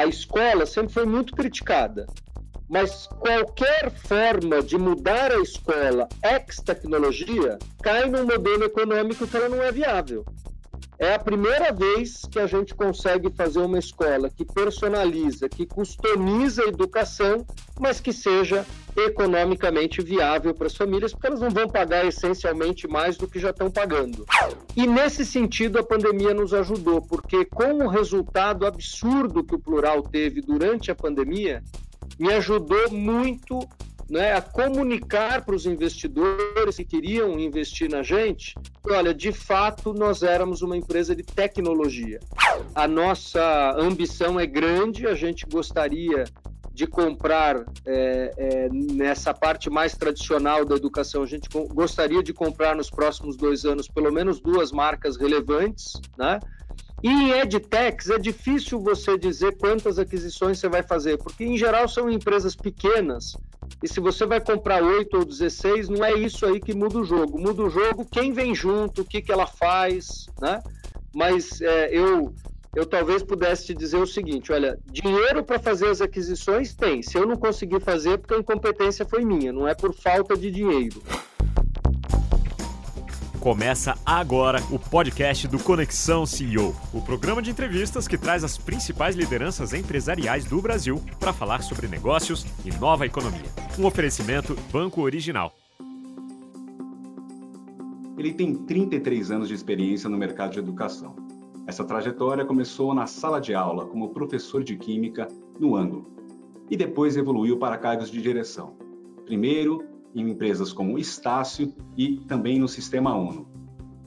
a escola sempre foi muito criticada, mas qualquer forma de mudar a escola ex-tecnologia cai num modelo econômico que ela não é viável. É a primeira vez que a gente consegue fazer uma escola que personaliza, que customiza a educação, mas que seja economicamente viável para as famílias, porque elas não vão pagar essencialmente mais do que já estão pagando. E nesse sentido, a pandemia nos ajudou, porque com o resultado absurdo que o plural teve durante a pandemia, me ajudou muito né, a comunicar para os investidores que queriam investir na gente, olha, de fato nós éramos uma empresa de tecnologia. A nossa ambição é grande, a gente gostaria de comprar é, é, nessa parte mais tradicional da educação, a gente gostaria de comprar nos próximos dois anos pelo menos duas marcas relevantes, né? E em edtechs é difícil você dizer quantas aquisições você vai fazer, porque em geral são empresas pequenas e se você vai comprar 8 ou 16, não é isso aí que muda o jogo. Muda o jogo quem vem junto, o que, que ela faz, né? Mas é, eu, eu talvez pudesse te dizer o seguinte: olha, dinheiro para fazer as aquisições tem. Se eu não conseguir fazer, é porque a incompetência foi minha, não é por falta de dinheiro. Começa agora o podcast do Conexão CEO, o programa de entrevistas que traz as principais lideranças empresariais do Brasil para falar sobre negócios e nova economia. Um oferecimento Banco Original. Ele tem 33 anos de experiência no mercado de educação. Essa trajetória começou na sala de aula como professor de química no Ando e depois evoluiu para cargos de direção. Primeiro em empresas como Estácio e também no Sistema ONU.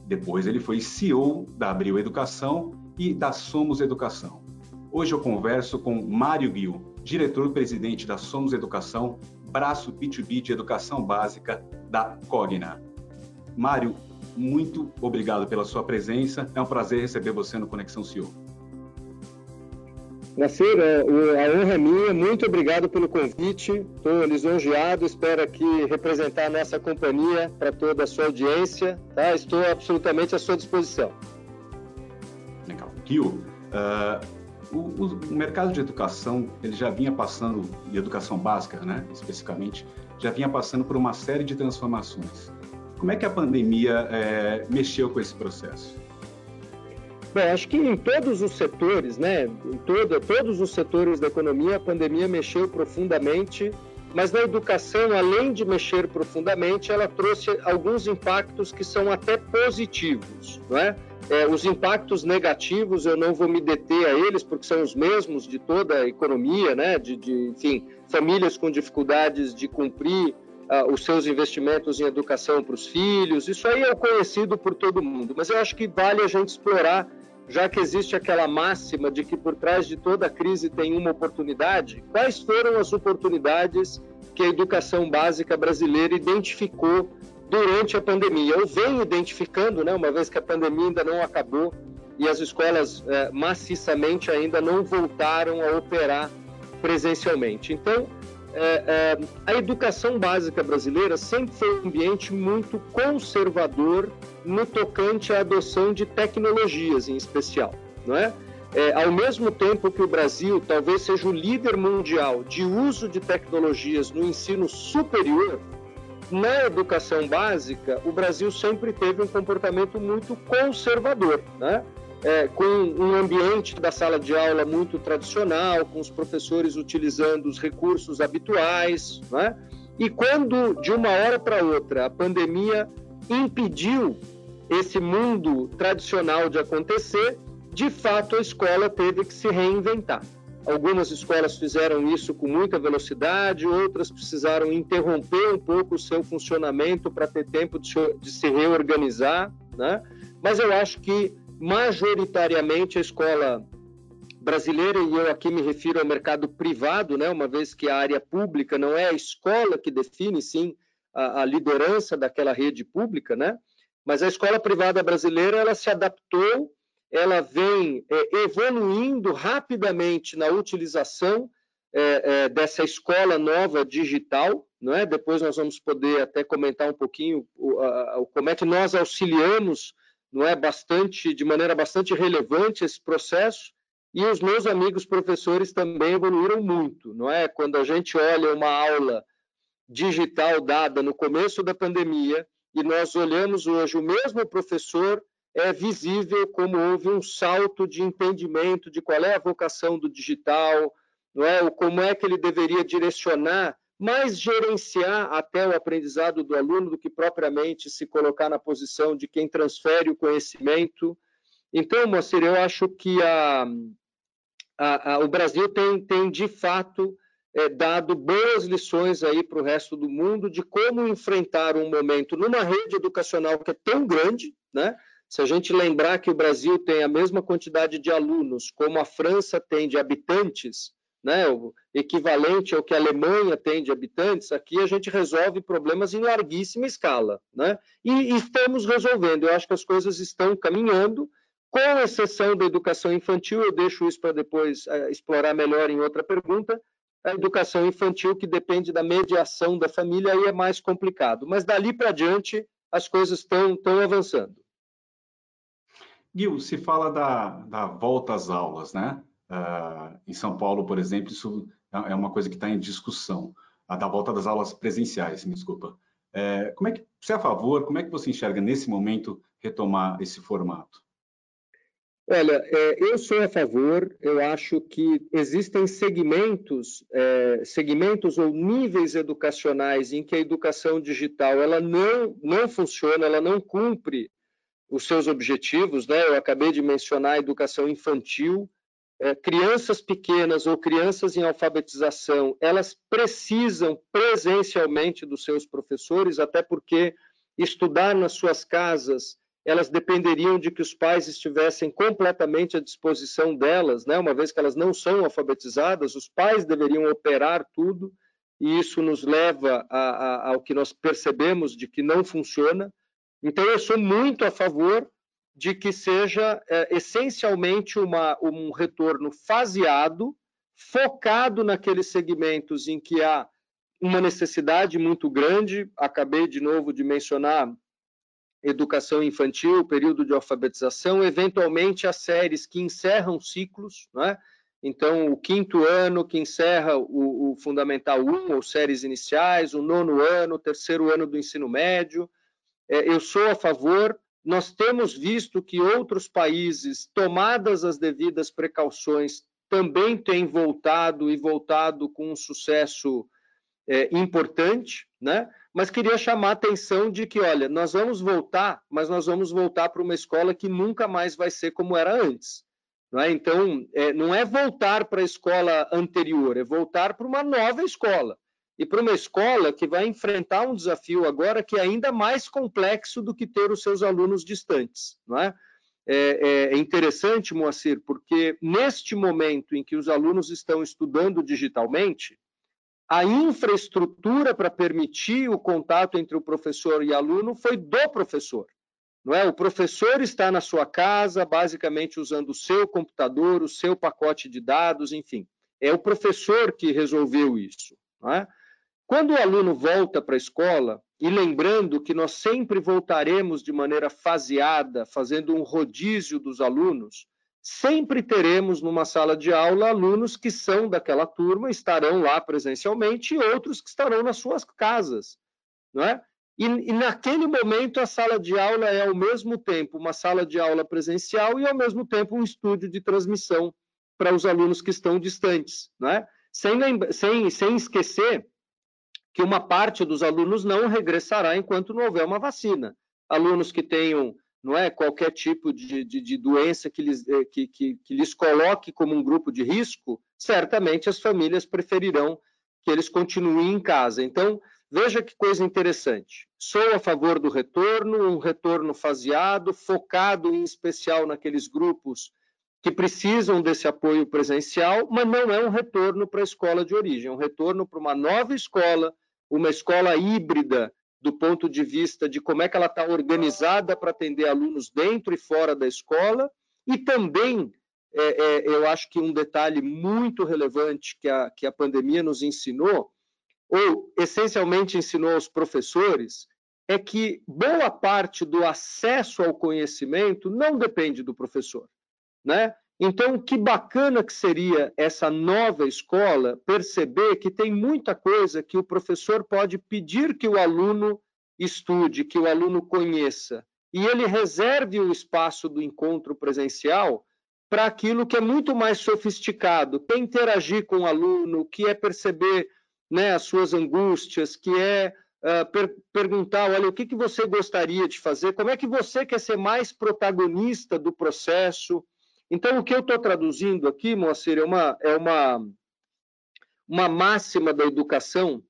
Depois ele foi CEO da Abril Educação e da Somos Educação. Hoje eu converso com Mário Gil, diretor-presidente da Somos Educação, braço B2B de educação básica da Cogna. Mário, muito obrigado pela sua presença. É um prazer receber você no Conexão CEO. Nascer, a honra é minha, muito obrigado pelo convite, estou lisonjeado, espero aqui representar a nossa companhia para toda a sua audiência, tá? estou absolutamente à sua disposição. Legal. Gil, uh, o, o, mercado de educação, ele já vinha passando, de educação básica, né, especificamente, já vinha passando por uma série de transformações. Como é que a pandemia é, mexeu com esse processo? Bem, acho que em todos os setores, né, em todo, todos os setores da economia, a pandemia mexeu profundamente, mas na educação, além de mexer profundamente, ela trouxe alguns impactos que são até positivos, não é? É, os impactos negativos eu não vou me deter a eles porque são os mesmos de toda a economia, né? De, de enfim, famílias com dificuldades de cumprir uh, os seus investimentos em educação para os filhos. Isso aí é conhecido por todo mundo, mas eu acho que vale a gente explorar já que existe aquela máxima de que por trás de toda crise tem uma oportunidade, quais foram as oportunidades que a educação básica brasileira identificou durante a pandemia? Ou vem identificando, né, uma vez que a pandemia ainda não acabou e as escolas é, maciçamente ainda não voltaram a operar presencialmente. Então, é, é, a educação básica brasileira sempre foi um ambiente muito conservador no tocante à adoção de tecnologias, em especial, não é? é? ao mesmo tempo que o Brasil talvez seja o líder mundial de uso de tecnologias no ensino superior, na educação básica, o Brasil sempre teve um comportamento muito conservador, né? É, com um ambiente da sala de aula muito tradicional, com os professores utilizando os recursos habituais, né? E quando, de uma hora para outra, a pandemia impediu esse mundo tradicional de acontecer, de fato a escola teve que se reinventar. Algumas escolas fizeram isso com muita velocidade, outras precisaram interromper um pouco o seu funcionamento para ter tempo de se, reorganizar, né? Mas eu acho que majoritariamente a escola brasileira, e eu aqui me refiro ao mercado privado, né, uma vez que a área pública não é a escola que define, sim, a, a liderança daquela rede pública, né? mas a escola privada brasileira ela se adaptou, ela vem é, evoluindo rapidamente na utilização é, é, dessa escola nova digital, não é? Depois nós vamos poder até comentar um pouquinho o, a, como é que nós auxiliamos não é bastante de maneira bastante relevante esse processo e os meus amigos professores também evoluíram muito, não é? Quando a gente olha uma aula digital dada no começo da pandemia e nós olhamos hoje o mesmo professor, é visível como houve um salto de entendimento de qual é a vocação do digital, não é? Como é que ele deveria direcionar, mais gerenciar até o aprendizado do aluno do que propriamente se colocar na posição de quem transfere o conhecimento. Então, Moacir, eu acho que a, a, a, o Brasil tem, tem de fato é, dado boas lições aí para o resto do mundo de como enfrentar um momento numa rede educacional que é tão grande, né? Se a gente lembrar que o Brasil tem a mesma quantidade de alunos como a França tem de habitantes, né, o equivalente ao que a Alemanha tem de habitantes, aqui a gente resolve problemas em larguíssima escala. Né? E, estamos resolvendo. Eu acho que as coisas estão caminhando, com exceção da educação infantil, eu deixo isso para depois uh, explorar melhor em outra pergunta, a educação infantil que depende da mediação da família aí é mais complicado. Mas dali para diante as coisas estão, estão avançando. Gil, se fala da, da volta às aulas, né? Uh, em São Paulo, por exemplo, isso é, é uma coisa que está em discussão. A da volta das aulas presenciais, me desculpa. É, como é que você é a favor? Como é que você enxerga nesse momento retomar esse formato? Olha, é, eu sou a favor. Eu acho que existem segmentos, é, segmentos ou níveis educacionais em que a educação digital ela não não funciona, ela não cumpre os seus objetivos. Né? Eu acabei de mencionar a educação infantil. É, crianças pequenas ou crianças em alfabetização, elas precisam presencialmente dos seus professores, até porque estudar nas suas casas elas dependeriam de que os pais estivessem completamente à disposição delas, né? uma vez que elas não são alfabetizadas, os pais deveriam operar tudo, e isso nos leva a, a, ao que nós percebemos de que não funciona. Então, eu sou muito a favor de que seja é, essencialmente uma, um retorno faseado, focado naqueles segmentos em que há uma necessidade muito grande. Acabei de novo de mencionar educação infantil, período de alfabetização, eventualmente as séries que encerram ciclos, né? Então, o quinto ano que encerra o, o, Fundamental 1, ou séries iniciais, o nono ano, o terceiro ano do ensino médio. É, eu sou a favor. Nós temos visto que outros países, tomadas as devidas precauções, também têm voltado e voltado com um sucesso é, importante, né? mas queria chamar a atenção de que, olha, nós vamos voltar, mas nós vamos voltar para uma escola que nunca mais vai ser como era antes. Não é? Então, é, não é voltar para a escola anterior, é voltar para uma nova escola. E para uma escola que vai enfrentar um desafio agora que é ainda mais complexo do que ter os seus alunos distantes. Não é? É, é, é interessante, Moacir, porque neste momento em que os alunos estão estudando digitalmente, a infraestrutura para permitir o contato entre o professor e aluno foi do professor. Não é? O professor está na sua casa, basicamente usando o seu computador, o seu pacote de dados, enfim. É o professor que resolveu isso. Não é? Quando o aluno volta para a escola, e lembrando que nós sempre voltaremos de maneira faseada, fazendo um rodízio dos alunos, sempre teremos numa sala de aula alunos que são daquela turma, estarão lá presencialmente, e outros que estarão nas suas casas, não é? E, e, naquele momento a sala de aula é ao mesmo tempo uma sala de aula presencial e ao mesmo tempo um estúdio de transmissão para os alunos que estão distantes, não é? Sem, sem, sem esquecer que uma parte dos alunos não regressará enquanto não houver uma vacina. Alunos que tenham não é qualquer tipo de, de, de doença que lhes, eh, que, que, que lhes coloque como um grupo de risco, certamente as famílias preferirão que eles continuem em casa. Então, veja que coisa interessante. Sou a favor do retorno, um retorno faseado, focado em especial naqueles grupos que precisam desse apoio presencial, mas não é um retorno para a escola de origem, é um retorno para uma nova escola, uma escola híbrida do ponto de vista de como é que ela está organizada para atender alunos dentro e fora da escola, e também é, é, eu acho que um detalhe muito relevante que a, que a pandemia nos ensinou, ou essencialmente ensinou aos professores, é que boa parte do acesso ao conhecimento não depende do professor. Né? Então, que bacana que seria essa nova escola perceber que tem muita coisa que o professor pode pedir que o aluno estude, que o aluno conheça, e ele reserve o espaço do encontro presencial para aquilo que é muito mais sofisticado, que é interagir com o aluno, que é perceber né, as suas angústias, que é uh, per perguntar, olha, o que, que você gostaria de fazer, como é que você quer ser mais protagonista do processo. Então, o que eu estou traduzindo aqui, Moacir, é uma, é uma, uma máxima da educação,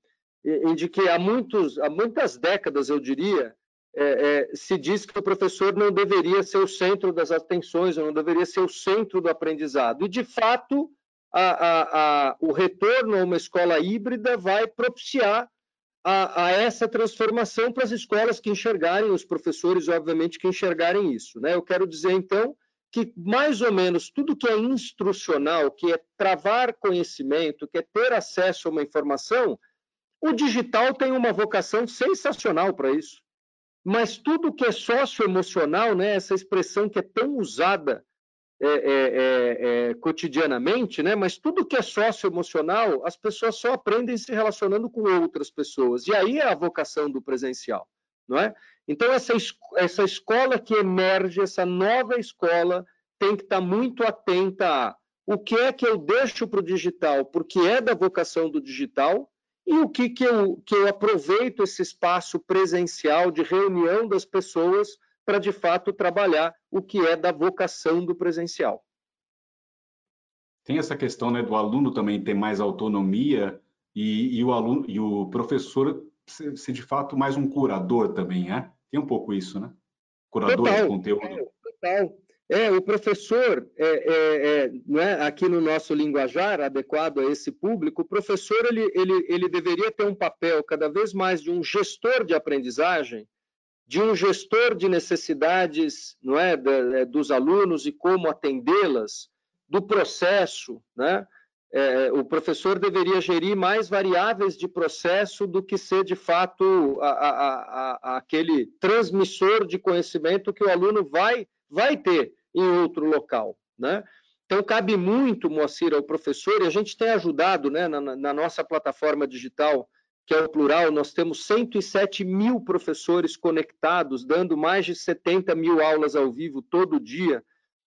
em de que há, muitos, há muitas décadas, eu diria, é, é, se diz que o professor não deveria ser o centro das atenções, não deveria ser o centro do aprendizado. E, de fato, a, a, a, o retorno a uma escola híbrida vai propiciar a, essa transformação para as escolas que enxergarem, os professores, obviamente, que enxergarem isso. Né? Eu quero dizer, então, que mais ou menos tudo que é instrucional, que é travar conhecimento, que é ter acesso a uma informação, o digital tem uma vocação sensacional para isso. Mas tudo que é socioemocional, né, essa expressão que é tão usada é, é, é, é, cotidianamente, né, mas tudo que é socioemocional, as pessoas só aprendem se relacionando com outras pessoas. E aí é a vocação do presencial, não é? Então, essa, essa escola que emerge, essa nova escola, tem que estar muito atenta a o que é que eu deixo para o digital, porque é da vocação do digital, e o que, que, eu, que eu aproveito esse espaço presencial de reunião das pessoas para, de fato, trabalhar o que é da vocação do presencial. Tem essa questão né, do aluno também ter mais autonomia e, e o aluno e o professor ser, ser, de fato mais um curador também, é? Tem um pouco isso, né? Curador total, de conteúdo. É, total. É, o professor, é, é, é, não é, aqui no nosso linguajar, adequado a esse público, o professor ele, ele, ele deveria ter um papel cada vez mais de um gestor de aprendizagem, de um gestor de necessidades não é, é dos alunos e como atendê-las, do processo. Né? É, o professor deveria gerir mais variáveis de processo do que ser, de fato, a, a, a, aquele transmissor de conhecimento que o aluno vai vai ter em outro local, né? Então, cabe muito, Moacir, ao professor, e a gente tem ajudado né, na, na, nossa plataforma digital, que é o Plural, nós temos 107 mil professores conectados, dando mais de 70 mil aulas ao vivo todo dia,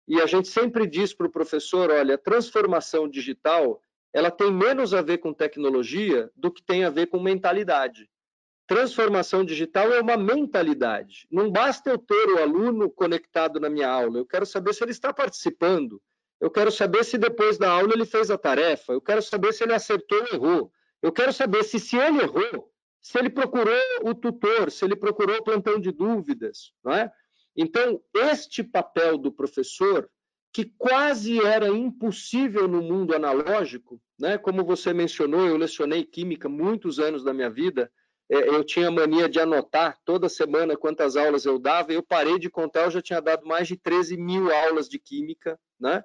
e a gente sempre diz para o professor, olha, a transformação digital, ela tem menos a ver com tecnologia do que tem a ver com mentalidade transformação digital é uma mentalidade. Não basta eu ter o aluno conectado na minha aula, eu quero saber se ele está participando. Eu quero saber se depois da aula ele fez a tarefa, eu quero saber se ele acertou ou errou. Eu quero saber se, se ele errou, se ele procurou o tutor, se ele procurou o plantão de dúvidas. Não é? Então, este papel do professor, que quase era impossível no mundo analógico, né? como você mencionou, eu lecionei química muitos anos da minha vida, é, eu tinha mania de anotar toda semana quantas aulas eu dava, eu parei de contar, eu já tinha dado mais de 13 mil aulas de química, né?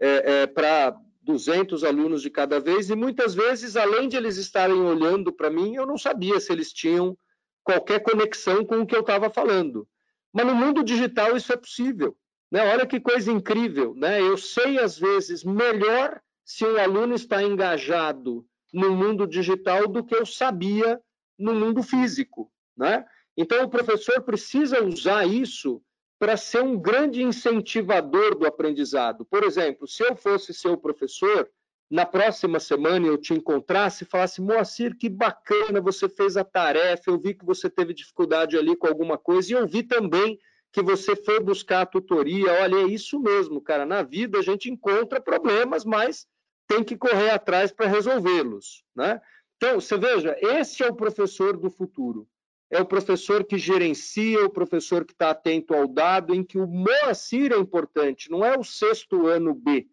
É, é, para 200 alunos de cada vez, e muitas vezes, além de eles estarem olhando para mim, eu não sabia se eles tinham qualquer conexão com o que eu estava falando. Mas no mundo digital isso é possível. Né? Olha que coisa incrível. Né? Eu sei, às vezes, melhor se um aluno está engajado no mundo digital do que eu sabia no mundo físico, né? Então o professor precisa usar isso para ser um grande incentivador do aprendizado. Por exemplo, se eu fosse seu professor, na próxima semana eu te encontrasse e falasse, Moacir, que bacana, você fez a tarefa, eu vi que você teve dificuldade ali com alguma coisa, e eu vi também que você foi buscar a tutoria. Olha, é isso mesmo, cara. Na vida a gente encontra problemas, mas tem que correr atrás para resolvê-los, né? Então, você veja, esse é o professor do futuro. É o professor que gerencia, o professor que está atento ao dado, em que o Moacir é importante, não é o sexto ano B,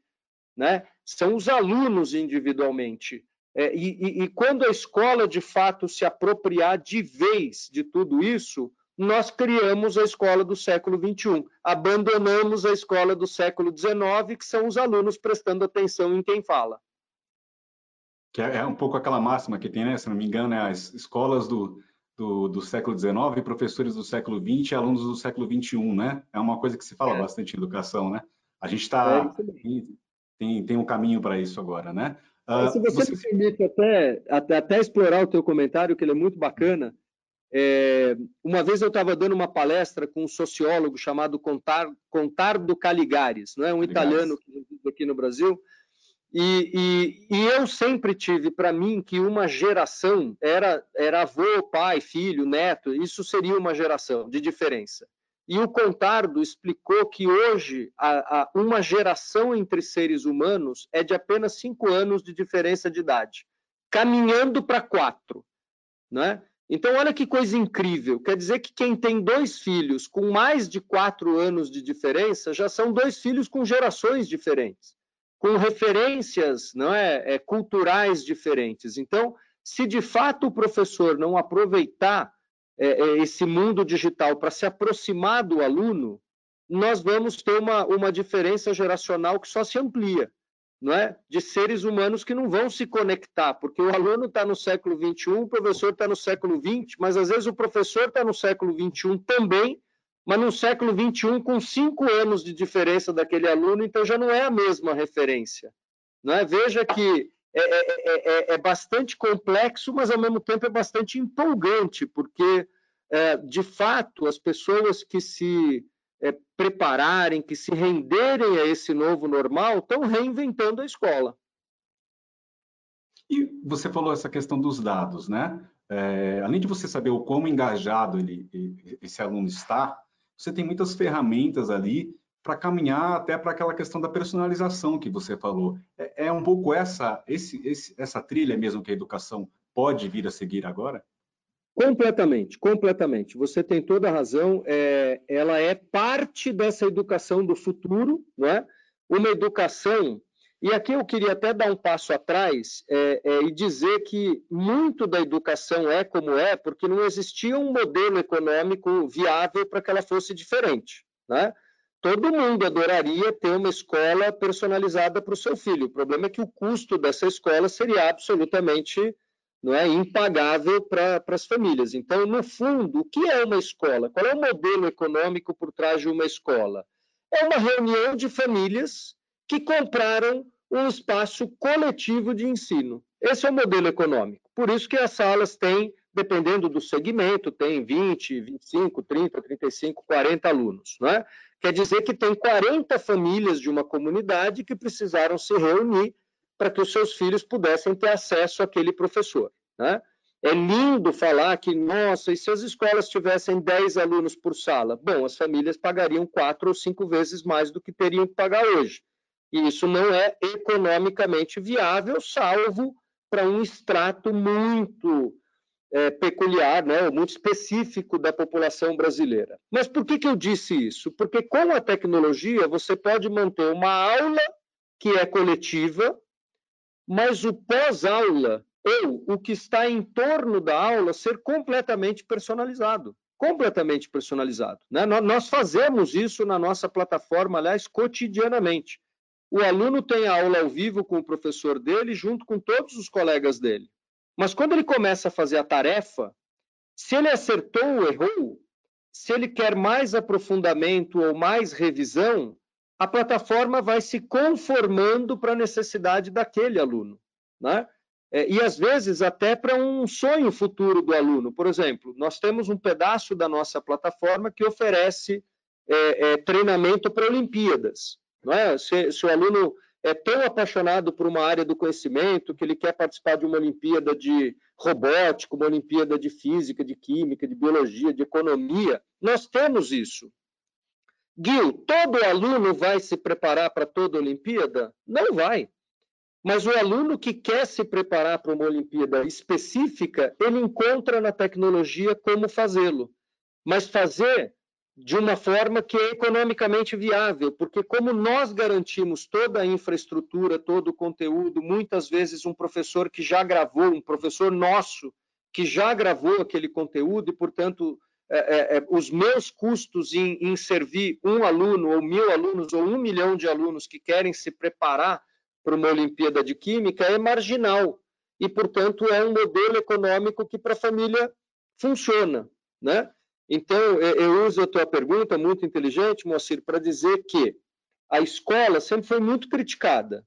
né? São os alunos individualmente. É, e, e, e quando a escola, de fato, se apropriar de vez de tudo isso, nós criamos a escola do século XXI. Abandonamos a escola do século XIX, que são os alunos prestando atenção em quem fala que é, é um pouco aquela máxima que tem, né, se não me engano, né, as escolas do, do, do século XIX, professores do século XX, alunos do século XXI, né? É uma coisa que se fala é. bastante em educação, né? A gente está. É tem, tem um caminho para isso agora, né? Uh, se você, você, me permite até, até, até, explorar o teu comentário, que ele é muito bacana. É, uma vez eu estava dando uma palestra com um sociólogo chamado Contar, Contardo Caligares, não é? um Caligares. italiano que vive aqui no Brasil, e, e, e eu sempre tive para mim que uma geração era, era avô, pai, filho, neto, isso seria uma geração de diferença. E o Contardo explicou que hoje a, a, uma geração entre seres humanos é de apenas cinco anos de diferença de idade, caminhando para quatro. Né? Então, olha que coisa incrível. Quer dizer que quem tem dois filhos com mais de quatro anos de diferença já são dois filhos com gerações diferentes, com referências não é, é culturais diferentes. Então, se de fato o professor não aproveitar esse mundo digital para se aproximar do aluno, nós vamos ter uma, uma diferença geracional que só se amplia, não é? De seres humanos que não vão se conectar, porque o aluno está no século XXI, o professor está no século XX, mas às vezes o professor está no século XXI também, mas no século XXI com cinco anos de diferença daquele aluno, então já não é a mesma referência. Não é? Veja que é, é, é, é, bastante complexo, mas ao mesmo tempo é bastante empolgante, porque, de fato, as pessoas que se prepararem, que se renderem a esse novo normal, estão reinventando a escola. E você falou essa questão dos dados, né? É, além de você saber o quão engajado ele, esse aluno está, você tem muitas ferramentas ali para caminhar até para aquela questão da personalização que você falou. É, é um pouco essa, esse, esse, essa trilha mesmo que a educação pode vir a seguir agora? Completamente, completamente. Você tem toda a razão. É, ela é parte dessa educação do futuro, não é? Uma educação. E aqui eu queria até dar um passo atrás é, é, e dizer que muito da educação é como é, porque não existia um modelo econômico viável para que ela fosse diferente, né? Todo mundo adoraria ter uma escola personalizada para o seu filho. O problema é que o custo dessa escola seria absolutamente não é, impagável para as famílias. Então, no fundo, o que é uma escola? Qual é o modelo econômico por trás de uma escola? É uma reunião de famílias que compraram um espaço coletivo de ensino. Esse é o modelo econômico. Por isso que as salas têm, dependendo do segmento, tem 20, 25, 30, 35, 40 alunos. Não é? Quer dizer que tem 40 famílias de uma comunidade que precisaram se reunir para que os seus filhos pudessem ter acesso àquele professor. Né? É lindo falar que, nossa, e se as escolas tivessem 10 alunos por sala? Bom, as famílias pagariam quatro ou cinco vezes mais do que teriam que pagar hoje. E isso não é economicamente viável, salvo para um extrato muito é, peculiar, né, muito específico da população brasileira. Mas por que, que eu disse isso? Porque com a tecnologia você pode manter uma aula que é coletiva, mas o pós-aula ou o que está em torno da aula ser completamente personalizado. Completamente personalizado. Né? Nós fazemos isso na nossa plataforma, aliás, cotidianamente. O aluno tem a aula ao vivo com o professor dele, junto com todos os colegas dele. Mas quando ele começa a fazer a tarefa, se ele acertou ou errou, se ele quer mais aprofundamento ou mais revisão, a plataforma vai se conformando para a necessidade daquele aluno. Né? É, e às vezes até para um sonho futuro do aluno. Por exemplo, nós temos um pedaço da nossa plataforma que oferece é, é, treinamento para Olimpíadas. Não é? se, se o aluno é tão apaixonado por uma área do conhecimento que ele quer participar de uma Olimpíada de robótica, uma Olimpíada de física, de química, de biologia, de economia. Nós temos isso. Gil, todo aluno vai se preparar para toda Olimpíada? Não vai. Mas o aluno que quer se preparar para uma Olimpíada específica, ele encontra na tecnologia como fazê-lo. Mas fazer de uma forma que é economicamente viável, porque como nós garantimos toda a infraestrutura, todo o conteúdo, muitas vezes um professor que já gravou, um professor nosso que já gravou aquele conteúdo e, portanto, é, é, é, os meus custos em, em servir um aluno ou mil alunos ou um milhão de alunos que querem se preparar para uma Olimpíada de Química é marginal e, portanto, é um modelo econômico que para a família funciona, né? Então, eu uso a tua pergunta, muito inteligente, Moacir, para dizer que a escola sempre foi muito criticada,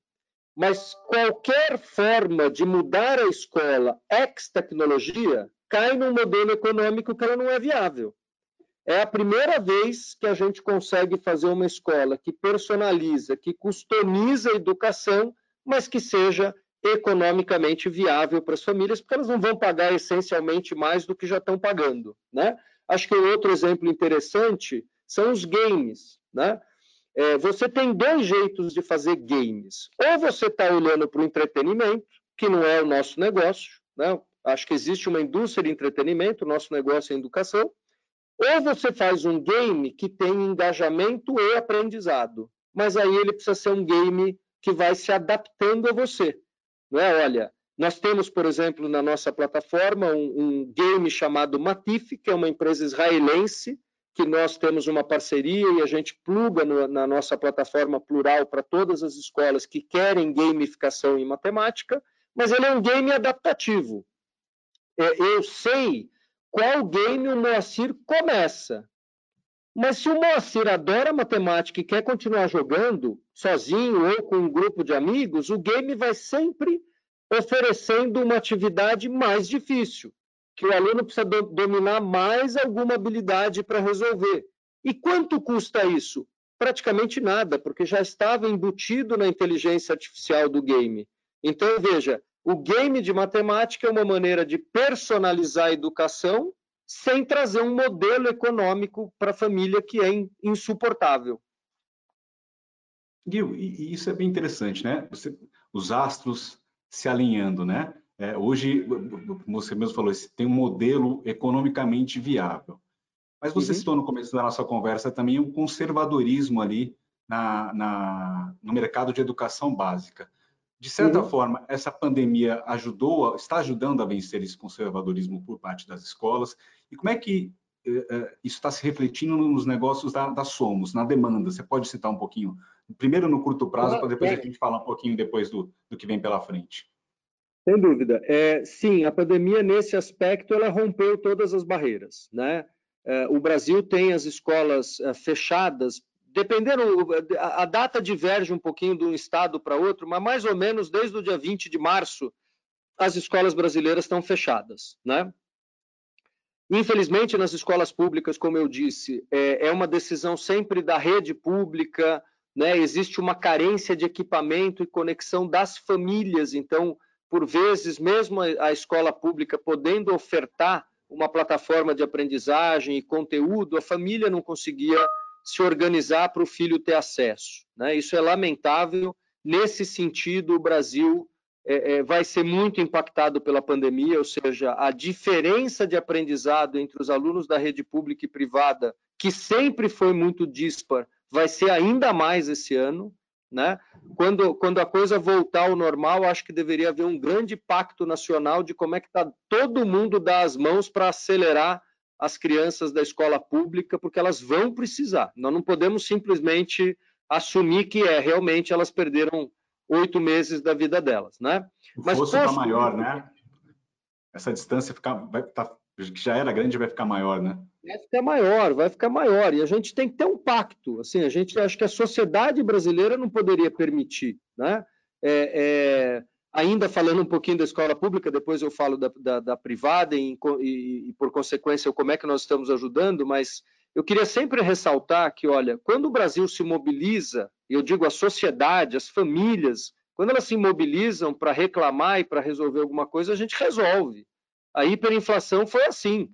mas qualquer forma de mudar a escola ex-tecnologia cai num modelo econômico que ela não é viável. É a primeira vez que a gente consegue fazer uma escola que personaliza, que customiza a educação, mas que seja economicamente viável para as famílias, porque elas não vão pagar essencialmente mais do que já estão pagando. Né? Acho que outro exemplo interessante são os games. Né? É, você tem dois jeitos de fazer games. Ou você está olhando para o entretenimento, que não é o nosso negócio, né? acho que existe uma indústria de entretenimento, o nosso negócio é educação, ou você faz um game que tem engajamento e aprendizado, mas aí ele precisa ser um game que vai se adaptando a você. Não é? Olha, nós temos, por exemplo, na nossa plataforma um, um game chamado Matif, que é uma empresa israelense, que nós temos uma parceria e a gente pluga no, na nossa plataforma plural para todas as escolas que querem gamificação em matemática, mas ele é um game adaptativo. É, eu sei qual game o Moacir começa. Mas se o Moacir adora matemática e quer continuar jogando sozinho ou com um grupo de amigos, o game vai sempre oferecendo uma atividade mais difícil, que o aluno precisa do dominar mais alguma habilidade para resolver. E quanto custa isso? Praticamente nada, porque já estava embutido na inteligência artificial do game. Então, veja, o game de matemática é uma maneira de personalizar a educação sem trazer um modelo econômico para a família que é insuportável. Gil, e isso é bem interessante, né? Você, os astros se alinhando, né? É, hoje, como você mesmo falou, tem um modelo economicamente viável. Mas você uhum. citou no começo da nossa conversa também o conservadorismo ali na, na, no mercado de educação básica. De certa uhum. forma, essa pandemia ajudou, está ajudando a vencer esse conservadorismo por parte das escolas. E como é que isso está se refletindo nos negócios da, da, Somos, na demanda? Você pode citar um pouquinho, primeiro no curto prazo, para depois a gente falar um pouquinho depois do, do que vem pela frente. Sem dúvida. É, sim, a pandemia, nesse aspecto, ela rompeu todas as barreiras. Né? É, o Brasil tem as escolas é, fechadas dependendo, a data diverge um pouquinho de um estado para outro, mas mais ou menos desde o dia 20 de março, as escolas brasileiras estão fechadas, né? Infelizmente, nas escolas públicas, como eu disse, é, é uma decisão sempre da rede pública, né? Existe uma carência de equipamento e conexão das famílias, então, por vezes, mesmo a escola pública podendo ofertar uma plataforma de aprendizagem e conteúdo, a família não conseguia se organizar para o filho ter acesso. Né? Isso é lamentável. Nesse sentido, o Brasil é, é, vai ser muito impactado pela pandemia, ou seja, a diferença de aprendizado entre os alunos da rede pública e privada, que sempre foi muito dispar, vai ser ainda mais esse ano. Né? Quando, quando a coisa voltar ao normal, acho que deveria haver um grande pacto nacional de como é que está todo mundo dar as mãos para acelerar as crianças da escola pública, porque elas vão precisar. Nós não podemos simplesmente assumir que é realmente elas perderam oito meses da vida delas, né? O Mas fosso está maior, né? Essa distância ficar, vai tá, já era grande, vai ficar maior, né? Vai ficar maior, vai ficar maior. E a gente tem que ter um pacto. Assim, a gente acho que a sociedade brasileira não poderia permitir, né? É, é, ainda falando um pouquinho da escola pública, depois eu falo da, da, da privada e, e, e, por consequência, como é que nós estamos ajudando, mas eu queria sempre ressaltar que, olha, quando o Brasil se mobiliza, eu digo a sociedade, as famílias, quando elas se mobilizam para reclamar e para resolver alguma coisa, a gente resolve. A hiperinflação foi assim.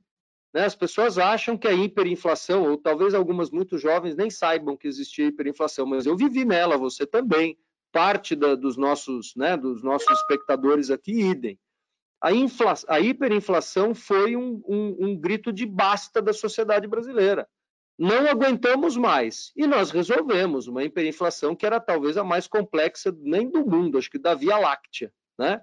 Né? As pessoas acham que a hiperinflação, ou talvez algumas muito jovens nem saibam que existia hiperinflação, mas eu vivi nela, você também parte da, dos, nossos, né, dos nossos espectadores aqui, idem. A, infla, a hiperinflação foi um, um, um grito de basta da sociedade brasileira. Não aguentamos mais. E nós resolvemos uma hiperinflação que era talvez a mais complexa nem do mundo, acho que da Via Láctea. Né?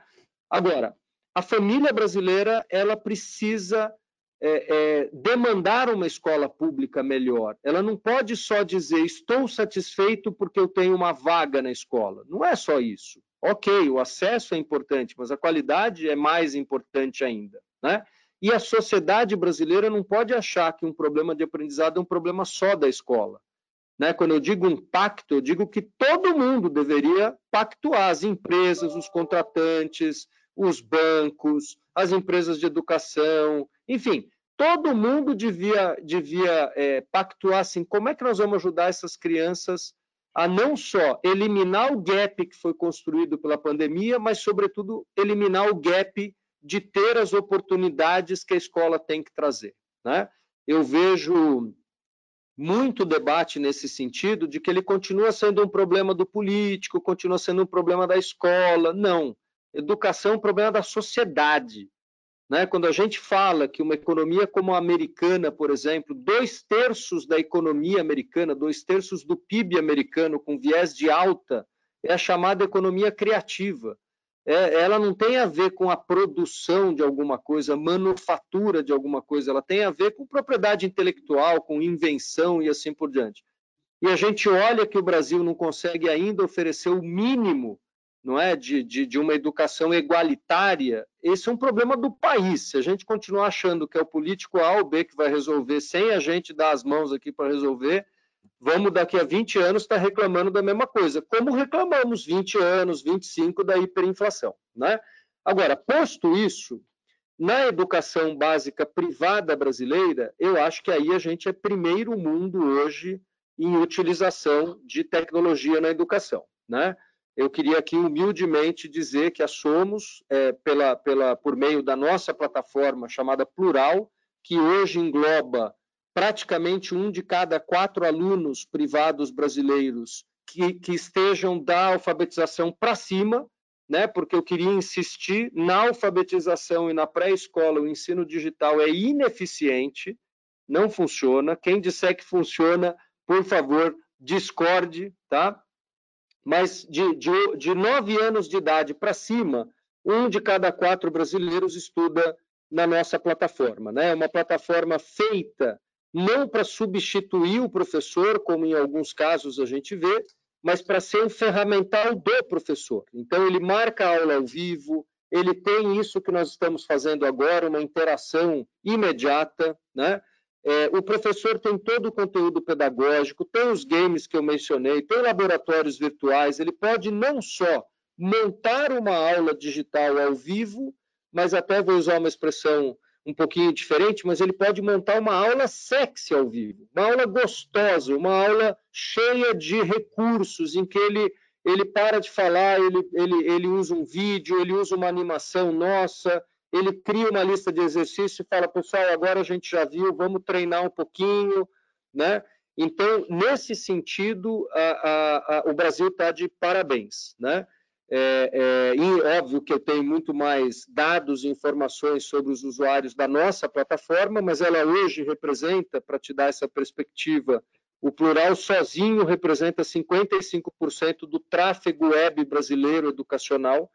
Agora, a família brasileira ela precisa é, é, demandar uma escola pública melhor. Ela não pode só dizer estou satisfeito porque eu tenho uma vaga na escola. Não é só isso. Ok, o acesso é importante, mas a qualidade é mais importante ainda. Né? E a sociedade brasileira não pode achar que um problema de aprendizado é um problema só da escola. Né? Quando eu digo um pacto, eu digo que todo mundo deveria pactuar, as empresas, os contratantes, os bancos, as empresas de educação, enfim, todo mundo devia, devia é, pactuar assim, como é que nós vamos ajudar essas crianças a não só eliminar o gap que foi construído pela pandemia, mas, sobretudo, eliminar o gap de ter as oportunidades que a escola tem que trazer. Né? Eu vejo muito debate nesse sentido de que ele continua sendo um problema do político, continua sendo um problema da escola. Não. Educação é um problema da sociedade. Né? Quando a gente fala que uma economia como a americana, por exemplo, dois terços da economia americana, dois terços do PIB americano com viés de alta, é a chamada economia criativa. É, ela não tem a ver com a produção de alguma coisa, manufatura de alguma coisa, ela tem a ver com propriedade intelectual, com invenção e assim por diante. E a gente olha que o Brasil não consegue ainda oferecer o mínimo não é, de, de, de, uma educação igualitária, esse é um problema do país. Se a gente continuar achando que é o político A ou B que vai resolver, sem a gente dar as mãos aqui para resolver, vamos daqui a 20 anos estar tá reclamando da mesma coisa, como reclamamos 20 anos, 25 da hiperinflação. Né? Agora, posto isso, na educação básica privada brasileira, eu acho que aí a gente é primeiro mundo hoje em utilização de tecnologia na educação. Né? Eu queria aqui humildemente dizer que a Somos, é, pela, pela, por meio da nossa plataforma chamada Plural, que hoje engloba praticamente um de cada quatro alunos privados brasileiros que, que estejam da alfabetização para cima, né, porque eu queria insistir na alfabetização e na pré-escola, o ensino digital é ineficiente, não funciona. Quem disser que funciona, por favor, discorde, tá? Mas de, de, de nove anos de idade para cima, um de cada quatro brasileiros estuda na nossa plataforma. Né? É uma plataforma feita não para substituir o professor, como em alguns casos a gente vê, mas para ser um ferramental do professor. Então, ele marca a aula ao vivo, ele tem isso que nós estamos fazendo agora, uma interação imediata, né? É, o professor tem todo o conteúdo pedagógico, tem os games que eu mencionei, tem laboratórios virtuais, ele pode não só montar uma aula digital ao vivo, mas até vou usar uma expressão um pouquinho diferente, mas ele pode montar uma aula sexy ao vivo, uma aula gostosa, uma aula cheia de recursos, em que ele, ele para de falar, ele, ele, ele usa um vídeo, ele usa uma animação nossa, ele cria uma lista de exercícios e fala, pessoal, agora a gente já viu, vamos treinar um pouquinho, né? Então, nesse sentido, a, a, a, o Brasil está de parabéns, né? É, é, e óbvio que eu tenho muito mais dados e informações sobre os usuários da nossa plataforma, mas ela hoje representa, para te dar essa perspectiva, o plural sozinho representa 55% do tráfego web brasileiro educacional,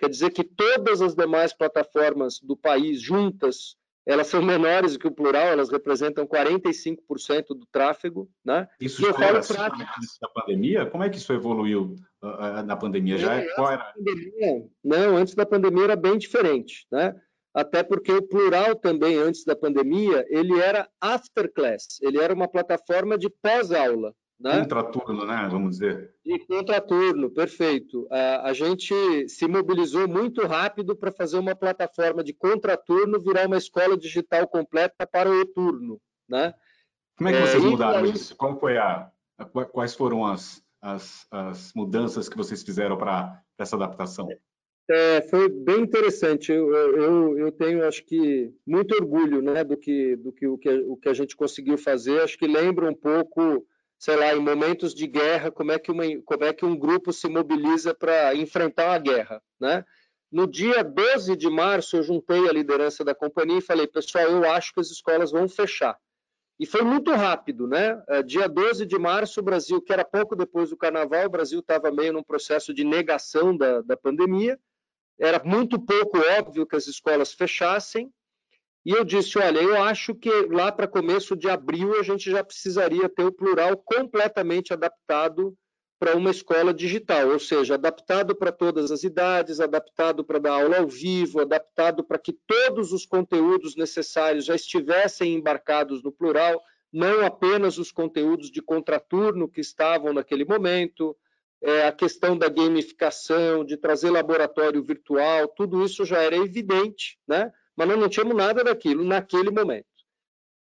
Quer dizer que todas as demais plataformas do país juntas, elas são menores do que o plural, elas representam 45% do tráfego. Né? Isso era assim antes da pandemia? Como é que isso evoluiu uh, na pandemia? Já é, qual era? Pandemia, não, antes da pandemia era bem diferente. Né? Até porque o plural também, antes da pandemia, ele era after class, ele era uma plataforma de pós-aula. Né? Contraturno, né? Vamos dizer. E contraturno, perfeito. A, a gente se mobilizou muito rápido para fazer uma plataforma de contraturno virar uma escola digital completa para o turno, né? Como é que vocês é, mudaram aí... isso? Qual foi a, a, quais foram as, as, as mudanças que vocês fizeram para essa adaptação? É, foi bem interessante. Eu, eu, eu, tenho, acho que, muito orgulho né, do, que, do que, o, que, o que a gente conseguiu fazer. Acho que lembra um pouco sei lá, em momentos de guerra, como é que, uma, como é que um grupo se mobiliza para enfrentar uma guerra, né? No dia 12 de março, eu juntei a liderança da companhia e falei, pessoal, eu acho que as escolas vão fechar. E foi muito rápido, né? É, dia 12 de março, o Brasil, que era pouco depois do carnaval, o Brasil estava meio num processo de negação da, da pandemia. Era muito pouco óbvio que as escolas fechassem. E eu disse: olha, eu acho que lá para começo de abril a gente já precisaria ter o plural completamente adaptado para uma escola digital, ou seja, adaptado para todas as idades, adaptado para dar aula ao vivo, adaptado para que todos os conteúdos necessários já estivessem embarcados no plural, não apenas os conteúdos de contraturno que estavam naquele momento, é, a questão da gamificação, de trazer laboratório virtual, tudo isso já era evidente, né? Mas nós não tínhamos nada daquilo naquele momento.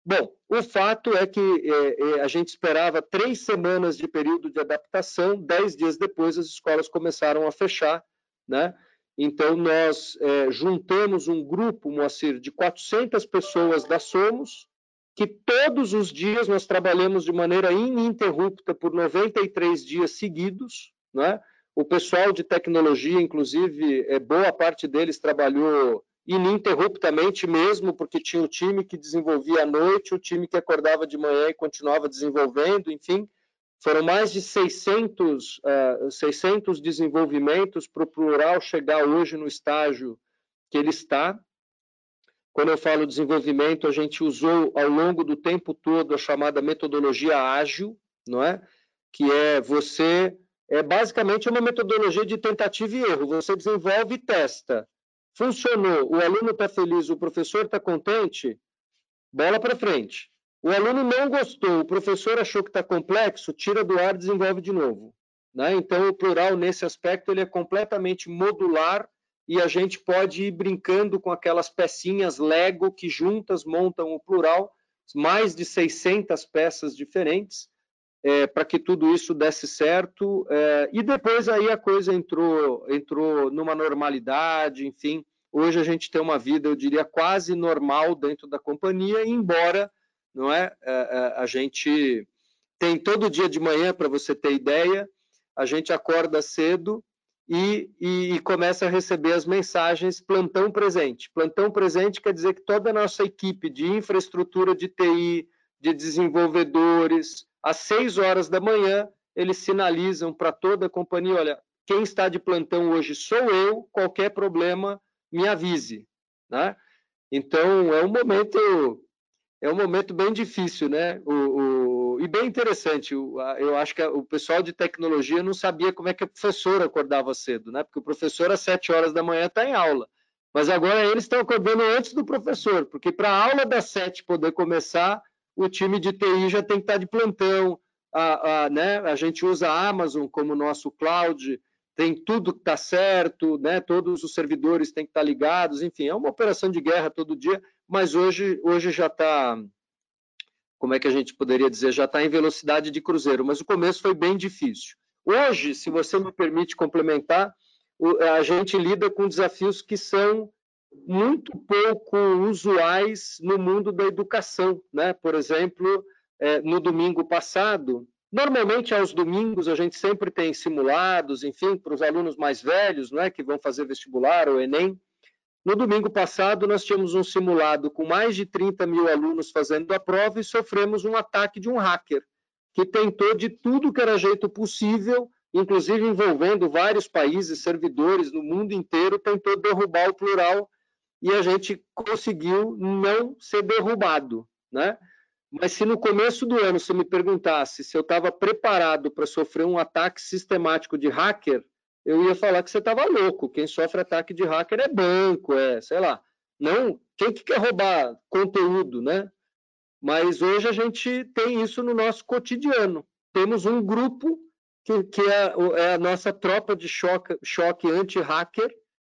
Bom, o fato é que é, é, a gente esperava três semanas de período de adaptação, dez dias depois as escolas começaram a fechar, né? Então, nós é, juntamos um grupo, Moacir, de 400 pessoas da Somos, que todos os dias nós trabalhamos de maneira ininterrupta por 93 dias seguidos. Né? O pessoal de tecnologia, inclusive, é, boa parte deles trabalhou ininterruptamente mesmo, porque tinha o time que desenvolvia à noite, o time que acordava de manhã e continuava desenvolvendo, enfim. Foram mais de 600, uh, 600 desenvolvimentos para o Plural chegar hoje no estágio que ele está. Quando eu falo desenvolvimento, a gente usou ao longo do tempo todo a chamada metodologia ágil, não é? Que é você é basicamente uma metodologia de tentativa e erro. Você desenvolve e testa. Funcionou, o aluno está feliz, o professor está contente, bola para frente. O aluno não gostou, o professor achou que está complexo, tira do ar, desenvolve de novo. Né? Então, o plural, nesse aspecto, ele é completamente modular e a gente pode ir brincando com aquelas pecinhas Lego que juntas montam o plural, mais de 600 peças diferentes, é, para que tudo isso desse certo. É, e depois aí a coisa entrou, entrou numa normalidade, enfim. Hoje a gente tem uma vida, eu diria, quase normal dentro da companhia, embora não é, é, é a gente tem todo dia de manhã, para você ter ideia, a gente acorda cedo e, e, começa a receber as mensagens plantão presente. Plantão presente quer dizer que toda a nossa equipe de infraestrutura de TI, de desenvolvedores, às seis horas da manhã, eles sinalizam para toda a companhia: olha, quem está de plantão hoje sou eu, qualquer problema, me avise. Né? Então, é um momento é um momento bem difícil, né? O, o, e bem interessante. Eu acho que o pessoal de tecnologia não sabia como é que o professor acordava cedo, né? Porque o professor às sete horas da manhã está em aula. Mas agora eles estão acordando antes do professor, porque para a aula das sete poder começar, o time de TI já tem que estar de plantão. A, a, né? a gente usa a Amazon como nosso cloud, tem tudo que está certo, né? todos os servidores têm que estar tá ligados, enfim, é uma operação de guerra todo dia mas hoje, hoje já está, como é que a gente poderia dizer, já está em velocidade de cruzeiro, mas o começo foi bem difícil. Hoje, se você me permite complementar, a gente lida com desafios que são muito pouco usuais no mundo da educação. Né? Por exemplo, é, no domingo passado, normalmente aos domingos a gente sempre tem simulados, enfim, para os alunos mais velhos, né, que vão fazer vestibular ou Enem, no domingo passado, nós tínhamos um simulado com mais de 30 mil alunos fazendo a prova e sofremos um ataque de um hacker, que tentou de tudo que era jeito possível, inclusive envolvendo vários países, servidores no mundo inteiro, tentou derrubar o plural e a gente conseguiu não ser derrubado, né? Mas se no começo do ano você me perguntasse se eu estava preparado para sofrer um ataque sistemático de hacker, eu ia falar que você estava louco. Quem sofre ataque de hacker é banco, é, sei lá. Não, quem que quer roubar conteúdo, né? Mas hoje a gente tem isso no nosso cotidiano. Temos um grupo que, que é, é, a nossa tropa de choque, choque anti-hacker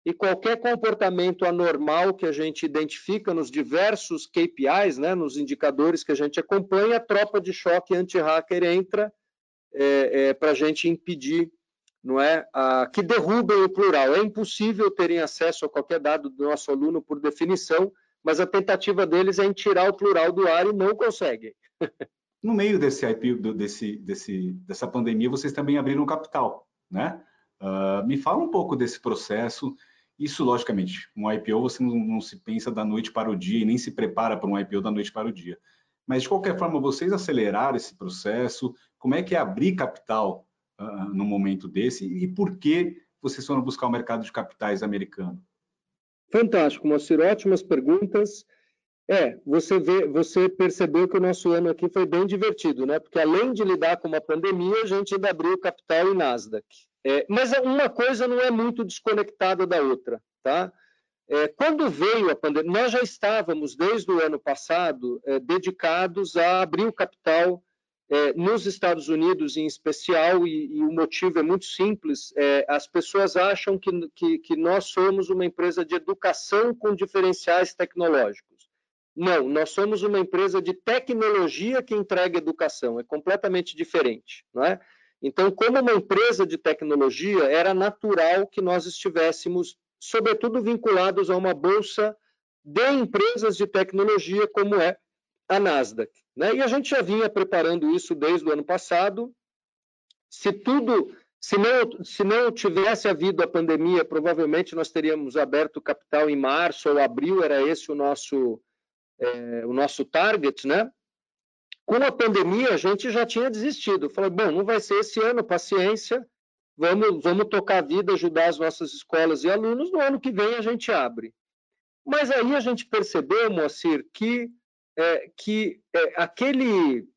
e qualquer comportamento anormal que a gente identifica nos diversos KPIs, né, nos indicadores que a gente acompanha, a tropa de choque anti-hacker entra é, é, para a gente impedir não é, a, que derrubem o plural. É impossível terem acesso a qualquer dado do nosso aluno por definição, mas a tentativa deles é em tirar o plural do ar e não conseguem. No meio desse IPO, desse, desse, dessa pandemia, vocês também abriram capital, né? Uh, me fala um pouco desse processo. Isso, logicamente, um IPO você não, não, se pensa da noite para o dia e nem se prepara para um IPO da noite para o dia. Mas, de qualquer forma, vocês aceleraram esse processo? Como é que é abrir capital uh, no momento desse e por que vocês foram buscar o mercado de capitais americano? Fantástico, Moacir, ótimas perguntas. É, você vê, você percebeu que o nosso ano aqui foi bem divertido, né? Porque além de lidar com uma pandemia, a gente ainda abriu capital em Nasdaq. É, mas uma coisa não é muito desconectada da outra, tá? É, quando veio a pandemia, nós já estávamos, desde o ano passado, é, dedicados a abrir o capital é, nos Estados Unidos em especial, e, e, o motivo é muito simples: é, as pessoas acham que, que, que, nós somos uma empresa de educação com diferenciais tecnológicos. Não, nós somos uma empresa de tecnologia que entrega educação, é completamente diferente. Não é? Então, como uma empresa de tecnologia, era natural que nós estivéssemos, sobretudo, vinculados a uma bolsa de empresas de tecnologia, como é a Nasdaq. Né? E a gente já vinha preparando isso desde o ano passado. Se tudo, se não, se não tivesse havido a pandemia, provavelmente nós teríamos aberto o capital em março ou abril, era esse o nosso, é, o nosso target, né? Com a pandemia, a gente já tinha desistido. Falei, bom, não vai ser esse ano, paciência, vamos, vamos tocar a vida, ajudar as nossas escolas e alunos, no ano que vem a gente abre. Mas aí a gente percebeu, Moacir, que é, que é, aquele,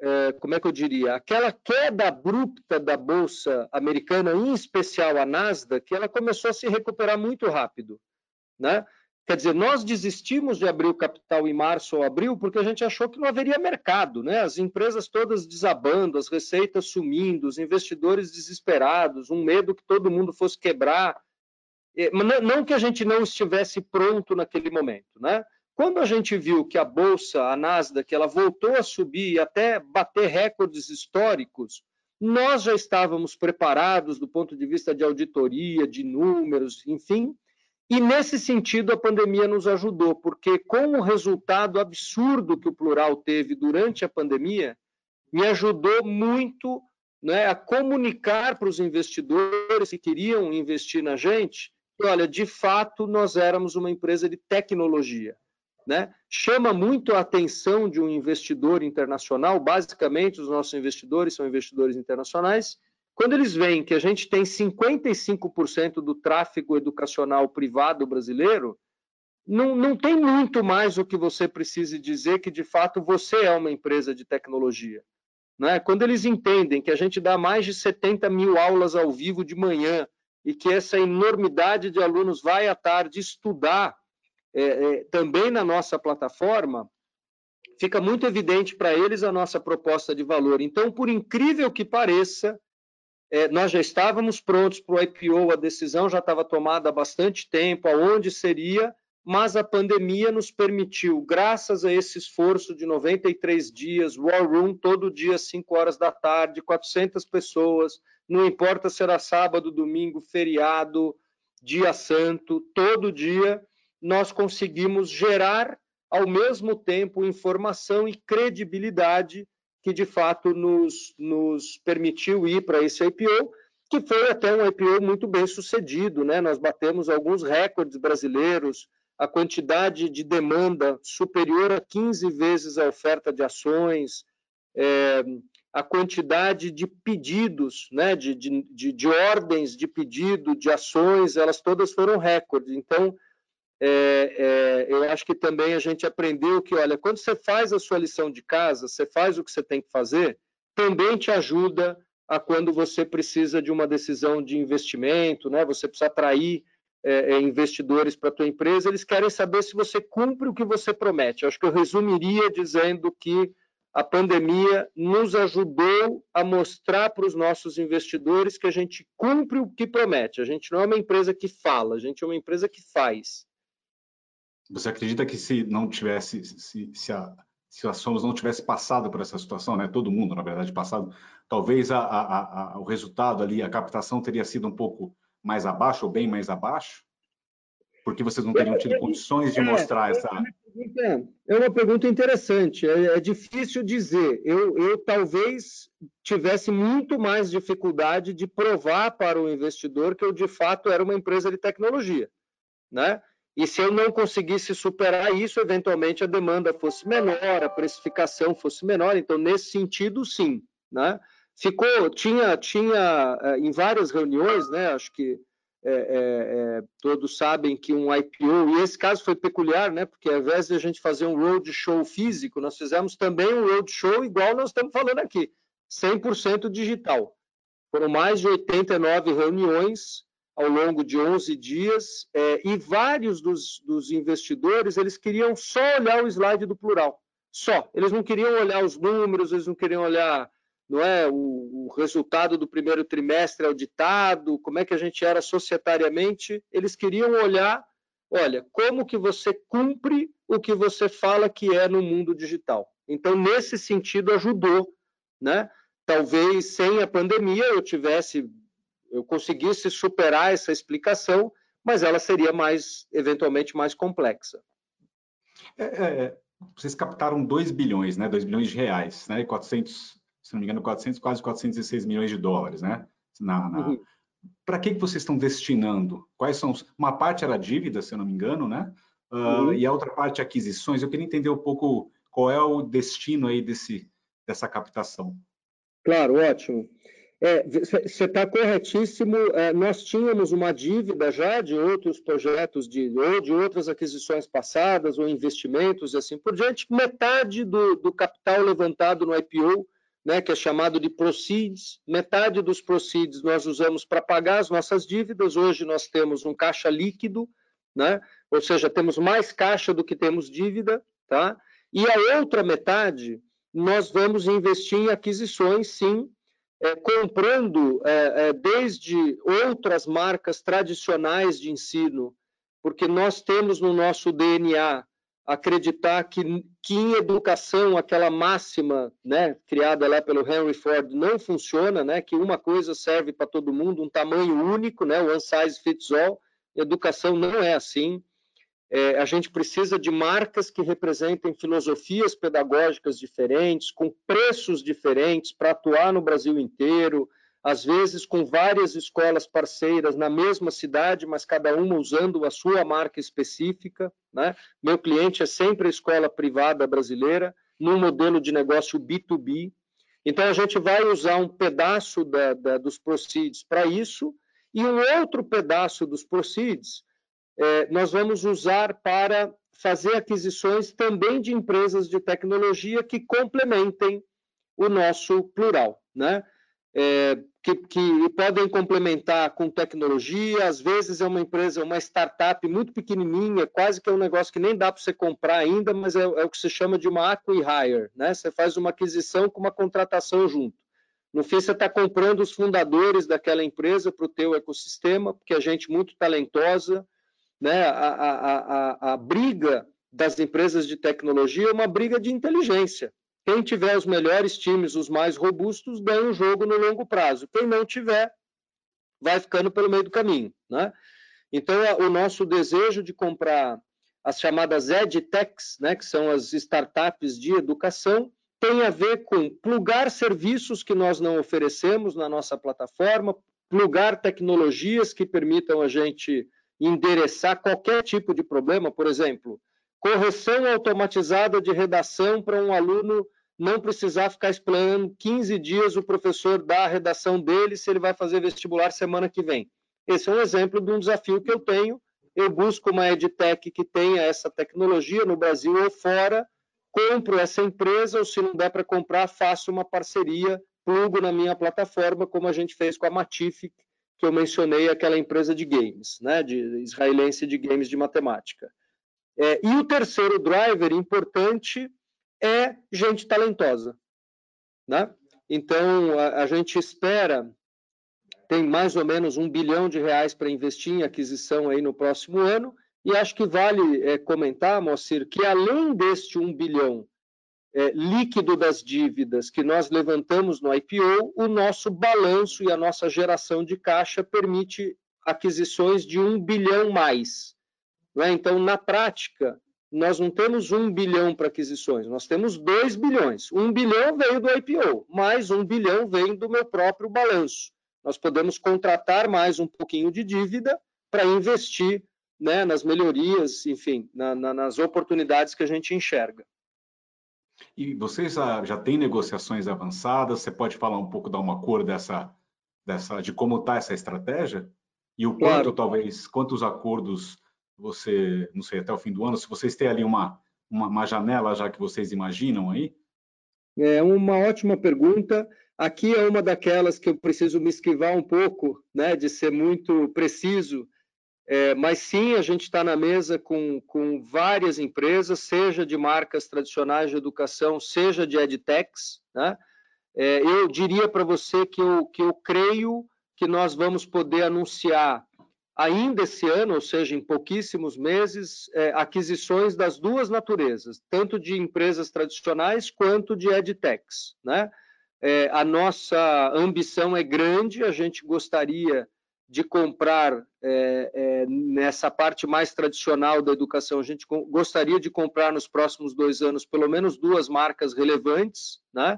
é, como é que eu diria, aquela queda abrupta da bolsa americana, em especial a Nasdaq, ela começou a se recuperar muito rápido, né? Quer dizer, nós desistimos de abrir o capital em março ou abril porque a gente achou que não haveria mercado, né? As empresas todas desabando, as receitas sumindo, os investidores desesperados, um medo que todo mundo fosse quebrar. Não que a gente não estivesse pronto naquele momento, né? Quando a gente viu que a bolsa, a Nasdaq, ela voltou a subir e até bater recordes históricos, nós já estávamos preparados do ponto de vista de auditoria, de números, enfim. E nesse sentido a pandemia nos ajudou, porque com o resultado absurdo que o plural teve durante a pandemia, me ajudou muito né, a comunicar para os investidores que queriam investir na gente, que, olha, de fato nós éramos uma empresa de tecnologia né, chama muito a atenção de um investidor internacional, basicamente os nossos investidores são investidores internacionais, quando eles veem que a gente tem 55% do tráfego educacional privado brasileiro, não, não tem muito mais o que você precise dizer que, de fato, você é uma empresa de tecnologia. Né? Quando eles entendem que a gente dá mais de 70 mil aulas ao vivo de manhã e que essa enormidade de alunos vai à tarde estudar é, é, também na nossa plataforma, fica muito evidente para eles a nossa proposta de valor. Então, por incrível que pareça, é, nós já estávamos prontos para o IPO, a decisão já estava tomada há bastante tempo, aonde seria, mas a pandemia nos permitiu, graças a esse esforço de 93 dias, War Room todo dia, 5 horas da tarde, 400 pessoas, não importa se era sábado, domingo, feriado, dia santo, todo dia, nós conseguimos gerar ao mesmo tempo informação e credibilidade que de fato nos, nos permitiu ir para esse IPO, que foi até um IPO muito bem sucedido, né? Nós batemos alguns recordes brasileiros, a quantidade de demanda superior a 15 vezes a oferta de ações, é, a quantidade de pedidos, né, de, de, de, ordens de pedido, de ações, elas todas foram recordes. Então, é, é, eu acho que também a gente aprendeu que, olha, quando você faz a sua lição de casa, você faz o que você tem que fazer, também te ajuda a quando você precisa de uma decisão de investimento, né? Você precisa atrair é, é investidores para a tua empresa, eles querem saber se você cumpre o que você promete. Acho que eu resumiria dizendo que a pandemia nos ajudou a mostrar para os nossos investidores que a gente cumpre o que promete. A gente não é uma empresa que fala, a gente é uma empresa que faz. Você acredita que se não tivesse, se, se, a, se a Somos não tivesse passado por essa situação, né, todo mundo, na verdade, passado, talvez a, a, a, o resultado ali, a captação teria sido um pouco mais abaixo ou bem mais abaixo? Porque vocês não teriam tido condições de é, mostrar essa. É uma pergunta interessante. É, é difícil dizer. Eu, eu talvez tivesse muito mais dificuldade de provar para o investidor que eu de fato era uma empresa de tecnologia, né? E se eu não conseguisse superar isso, eventualmente a demanda fosse menor, a precificação fosse menor. Então, nesse sentido, sim. Né? Ficou, tinha, tinha eh, em várias reuniões, né? Acho que é, é, todos sabem que um IPO, e esse caso foi peculiar, né? Porque ao invés de a gente fazer um roadshow físico, nós fizemos também um roadshow igual nós estamos falando aqui, 100% digital. Foram mais de 89 reuniões ao longo de 11 dias, é, e vários dos, dos, investidores, eles queriam só olhar o slide do plural, só. Eles não queriam olhar os números, eles não queriam olhar não é, o, o resultado do primeiro trimestre auditado, como é que a gente era societariamente, eles queriam olhar, olha, como que você cumpre o que você fala que é no mundo digital. Então, nesse sentido, ajudou, né? Talvez sem a pandemia eu tivesse eu conseguisse superar essa explicação, mas ela seria mais, eventualmente, mais complexa. É, é, vocês captaram 2 bilhões, né? 2 bilhões de reais, né? 400, se não me engano, 400, quase 416 milhões de dólares, né? Na, na... Uhum. Para que, que vocês estão destinando? Quais são os... Uma parte era dívida, se eu não me engano, né? Uh, uhum. E a outra parte aquisições. Eu queria entender um pouco qual é o destino aí desse, dessa captação. Claro, ótimo. Você é, está corretíssimo. É, nós tínhamos uma dívida já de outros projetos, de, ou de outras aquisições passadas, ou investimentos e assim por diante. Metade do, do capital levantado no IPO, né, que é chamado de proceeds, metade dos proceeds nós usamos para pagar as nossas dívidas. Hoje nós temos um caixa líquido, né, ou seja, temos mais caixa do que temos dívida. Tá? E a outra metade nós vamos investir em aquisições, sim, é, comprando é, é, desde outras marcas tradicionais de ensino, porque nós temos no nosso DNA acreditar que, que em educação aquela máxima né, criada lá pelo Henry Ford não funciona, né, que uma coisa serve para todo mundo, um tamanho único, né, one size fits all. Educação não é assim. É, a gente precisa de marcas que representem filosofias pedagógicas diferentes, com preços diferentes, para atuar no Brasil inteiro, às vezes com várias escolas parceiras na mesma cidade, mas cada uma usando a sua marca específica. Né? Meu cliente é sempre a escola privada brasileira, num modelo de negócio B2B. Então, a gente vai usar um pedaço da, da, dos proceeds para isso, e um outro pedaço dos proceeds é, nós vamos usar para fazer aquisições também de empresas de tecnologia que complementem o nosso plural, né? É, que, que, podem complementar com tecnologia, às vezes é uma empresa, uma startup muito pequenininha, quase que é um negócio que nem dá para você comprar ainda, mas é, é o que se chama de uma acqui-hire, né? Você faz uma aquisição com uma contratação junto. No fim, você está comprando os fundadores daquela empresa para o teu ecossistema, porque é gente muito talentosa, né, a, a, a, a briga das empresas de tecnologia é uma briga de inteligência. Quem tiver os melhores times, os mais robustos, ganha o jogo no longo prazo. Quem não tiver, vai ficando pelo meio do caminho. Né? Então, o nosso desejo de comprar as chamadas EdTechs, né, que são as startups de educação, tem a ver com plugar serviços que nós não oferecemos na nossa plataforma, plugar tecnologias que permitam a gente endereçar qualquer tipo de problema, por exemplo, correção automatizada de redação para um aluno não precisar ficar esperando 15 dias o professor dar a redação dele se ele vai fazer vestibular semana que vem. Esse é um exemplo de um desafio que eu tenho. Eu busco uma edtech que tenha essa tecnologia no Brasil ou fora, compro essa empresa, ou se não der para comprar, faço uma parceria, plugo na minha plataforma, como a gente fez com a Matific, que eu mencionei, aquela empresa de games, né, de israelense de games de matemática. É, e o terceiro driver importante é gente talentosa. Né? Então, a, a gente espera, tem mais ou menos um bilhão de reais para investir em aquisição aí no próximo ano, e acho que vale é, comentar, Moacir, que além deste um bilhão é, líquido das dívidas que nós levantamos no IPO, o nosso balanço e a nossa geração de caixa permite aquisições de um bilhão mais. É? Então, na prática, nós não temos um bilhão para aquisições, nós temos dois bilhões. Um bilhão veio do IPO, mais um bilhão vem do meu próprio balanço. Nós podemos contratar mais um pouquinho de dívida para investir né, nas melhorias, enfim, na, na, nas oportunidades que a gente enxerga. E vocês já, já têm negociações avançadas? Você pode falar um pouco, dar uma cor dessa, dessa de como está essa estratégia? E o claro. quanto, talvez, quantos acordos você, não sei, até o fim do ano, se vocês têm ali uma, uma, uma janela já que vocês imaginam aí? É uma ótima pergunta. Aqui é uma daquelas que eu preciso me esquivar um pouco, né, de ser muito preciso, é, mas sim, a gente está na mesa com, com várias empresas, seja de marcas tradicionais de educação, seja de edtechs. Né? É, eu diria para você que eu, que eu creio que nós vamos poder anunciar ainda esse ano, ou seja, em pouquíssimos meses, é, aquisições das duas naturezas, tanto de empresas tradicionais quanto de edtechs. Né? É, a nossa ambição é grande, a gente gostaria de comprar é, é, nessa parte mais tradicional da educação, a gente gostaria de comprar nos próximos dois anos pelo menos duas marcas relevantes, né?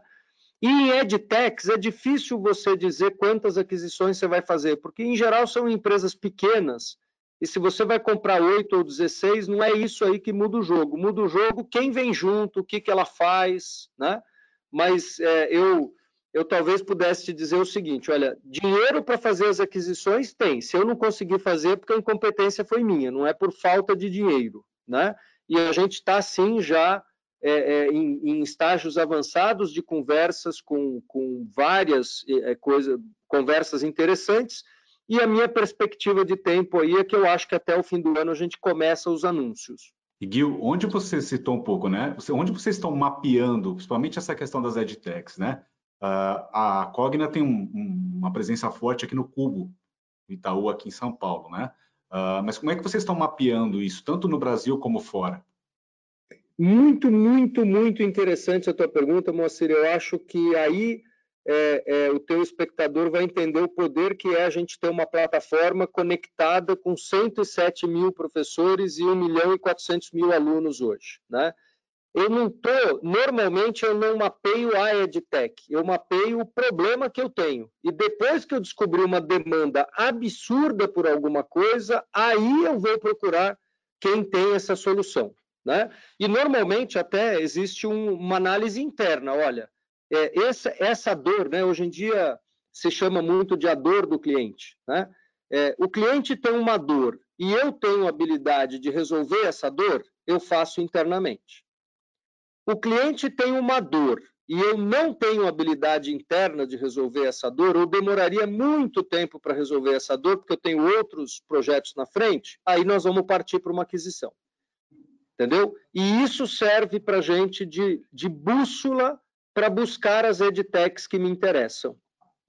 E em edtechs é difícil você dizer quantas aquisições você vai fazer, porque em geral são empresas pequenas, e se você vai comprar oito ou 16, não é isso aí que muda o jogo. Muda o jogo quem vem junto, o que, que ela faz, né? Mas é, eu eu talvez pudesse te dizer o seguinte: olha, dinheiro para fazer as aquisições tem. Se eu não conseguir fazer, é porque a incompetência foi minha, não é por falta de dinheiro, né? E a gente está sim já é, é, em, em, estágios avançados de conversas com, com várias é, coisas, conversas interessantes. E a minha perspectiva de tempo aí é que eu acho que até o fim do ano a gente começa os anúncios. E Gil, onde você citou um pouco, né? Onde vocês estão mapeando, principalmente essa questão das edtechs, né? Uh, a Cogna tem um, um, uma presença forte aqui no Cubo, Itaú, aqui em São Paulo, né? Uh, mas como é que vocês estão mapeando isso, tanto no Brasil como fora? Muito, muito, muito interessante a tua pergunta, Moacir. Eu acho que aí é, é, o teu espectador vai entender o poder que é a gente ter uma plataforma conectada com 107 mil professores e 1 milhão e 400 mil alunos hoje, né? Eu não tô, normalmente eu não mapeio a EdTech, eu mapeio o problema que eu tenho. E depois que eu descobrir uma demanda absurda por alguma coisa, aí eu vou procurar quem tem essa solução. Né? E normalmente até existe um, uma análise interna, olha, é, essa, essa dor, né, hoje em dia se chama muito de a dor do cliente. Né? É, o cliente tem uma dor e eu tenho habilidade de resolver essa dor, eu faço internamente o cliente tem uma dor e eu não tenho habilidade interna de resolver essa dor, ou demoraria muito tempo para resolver essa dor, porque eu tenho outros projetos na frente, aí nós vamos partir para uma aquisição. Entendeu? E isso serve para a gente de, de bússola para buscar as edtechs que me interessam.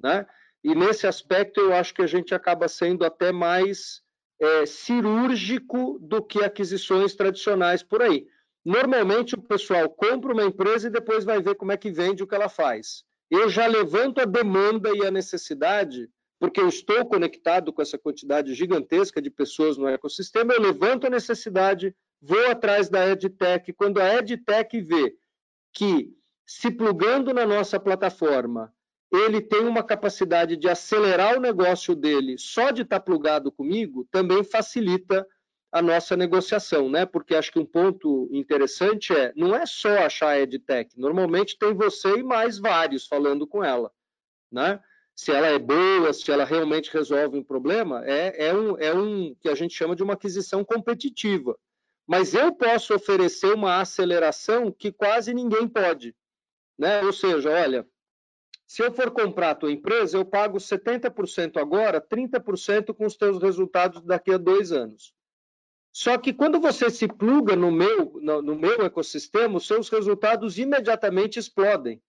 Né? E nesse aspecto eu acho que a gente acaba sendo até mais é, cirúrgico do que aquisições tradicionais por aí. Normalmente o pessoal compra uma empresa e depois vai ver como é que vende o que ela faz. Eu já levanto a demanda e a necessidade, porque eu estou conectado com essa quantidade gigantesca de pessoas no ecossistema, eu levanto a necessidade, vou atrás da EdTech. Quando a EdTech vê que, se plugando na nossa plataforma, ele tem uma capacidade de acelerar o negócio dele só de estar plugado comigo, também facilita a nossa negociação, né? Porque acho que um ponto interessante é, não é só achar a EdTech, normalmente tem você e mais vários falando com ela, né? Se ela é boa, se ela realmente resolve um problema, é, é, um, é um que a gente chama de uma aquisição competitiva. Mas eu posso oferecer uma aceleração que quase ninguém pode, né? Ou seja, olha, se eu for comprar a tua empresa, eu pago 70% agora, 30% com os teus resultados daqui a dois anos. Só que quando você se pluga no meu, no, no meu ecossistema, os seus resultados imediatamente explodem,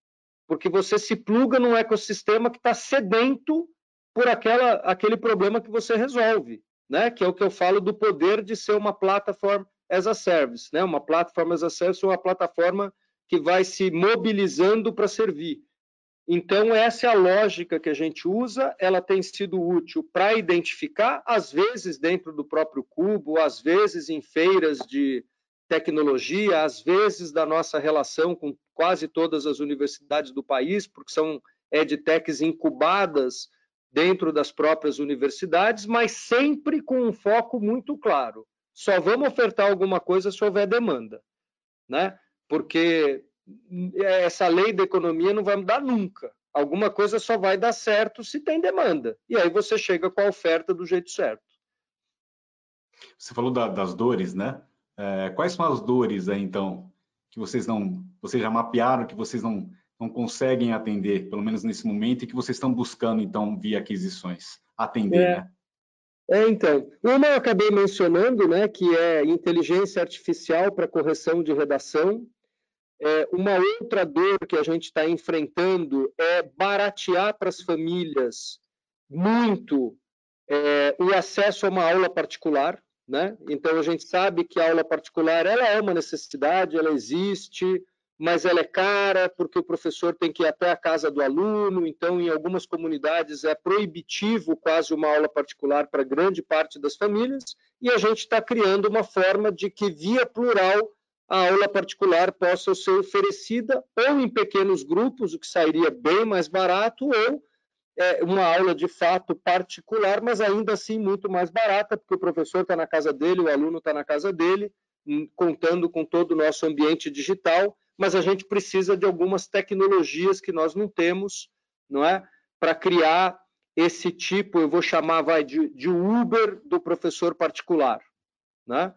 porque você se pluga num ecossistema que está sedento por aquela, aquele problema que você resolve, né? que é o que eu falo do poder de ser uma plataforma as a service, né? uma plataforma as a service, uma plataforma que vai se mobilizando para servir. Então, essa é a lógica que a gente usa, ela tem sido útil para identificar, às vezes dentro do próprio Cubo, às vezes em feiras de tecnologia, às vezes da nossa relação com quase todas as universidades do país, porque são edtechs incubadas dentro das próprias universidades, mas sempre com um foco muito claro. Só vamos ofertar alguma coisa se houver demanda, né? Porque essa lei da economia não vai mudar nunca. Alguma coisa só vai dar certo se tem demanda. E aí você chega com a oferta do jeito certo. Você falou da, das dores, né? É, quais são as dores aí, então, que vocês não, vocês já mapearam, que vocês não não conseguem atender, pelo menos nesse momento, e que vocês estão buscando, então, via aquisições, atender, é. né? É, então, uma eu acabei mencionando, né, que é inteligência artificial para correção de redação. É, uma outra dor que a gente está enfrentando é baratear para as famílias muito é, o acesso a uma aula particular. Né? Então, a gente sabe que a aula particular ela é uma necessidade, ela existe, mas ela é cara porque o professor tem que ir até a casa do aluno, então em algumas comunidades é proibitivo quase uma aula particular para grande parte das famílias, e a gente está criando uma forma de que via plural a aula particular possa ser oferecida ou em pequenos grupos, o que sairia bem mais barato, ou é, uma aula de fato particular, mas ainda assim muito mais barata, porque o professor está na casa dele, o aluno está na casa dele, hum, contando com todo o nosso ambiente digital, mas a gente precisa de algumas tecnologias que nós não temos, não é? Para criar esse tipo, eu vou chamar vai, de, de Uber do professor particular. Né?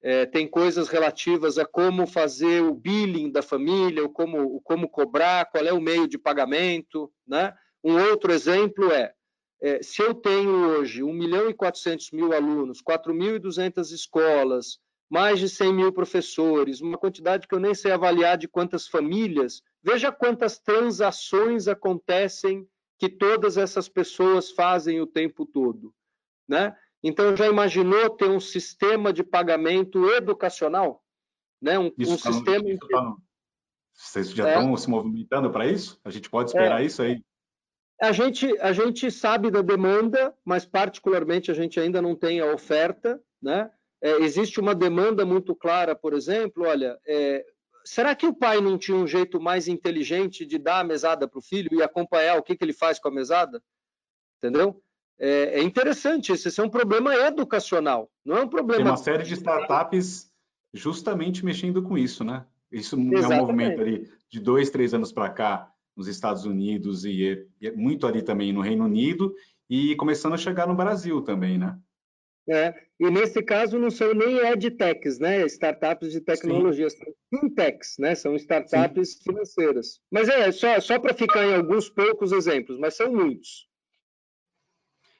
É, tem coisas relativas a como fazer o billing da família, como, como cobrar, qual é o meio de pagamento. Né? Um outro exemplo é, é se eu tenho hoje 1 milhão e 400 mil alunos, 4.200 escolas, mais de 100 mil professores, uma quantidade que eu nem sei avaliar de quantas famílias. Veja quantas transações acontecem que todas essas pessoas fazem o tempo todo, né? Então já imaginou ter um sistema de pagamento educacional, né? Um, isso um tá sistema. No, isso tá no... Vocês já é. estão se movimentando para isso? A gente pode esperar é. isso aí? A gente, a gente sabe da demanda, mas particularmente a gente ainda não tem a oferta, né? É, existe uma demanda muito clara, por exemplo, olha, é, será que o pai não tinha um jeito mais inteligente de dar a mesada para o filho e acompanhar o que, que ele faz com a mesada? Entendeu? É, é interessante, esse é um problema educacional, não é um problema... Tem uma série de startups justamente mexendo com isso, né? Isso Exatamente. é um movimento ali de dois, três anos para cá nos Estados Unidos e, e muito ali também no Reino Unido e começando a chegar no Brasil também, né? É, e nesse caso não são nem edtechs, né? Startups de tecnologia, Sim. são fintechs, né? São startups Sim. financeiras. Mas é só, só para ficar em alguns poucos exemplos, mas são muitos.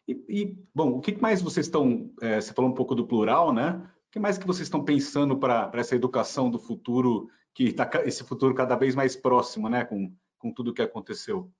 E, e bom, o que mais vocês estão? É, você falou um pouco do plural, né? O que mais que vocês estão pensando para essa educação do futuro, que está esse futuro cada vez mais próximo, né? Com, com tudo que aconteceu.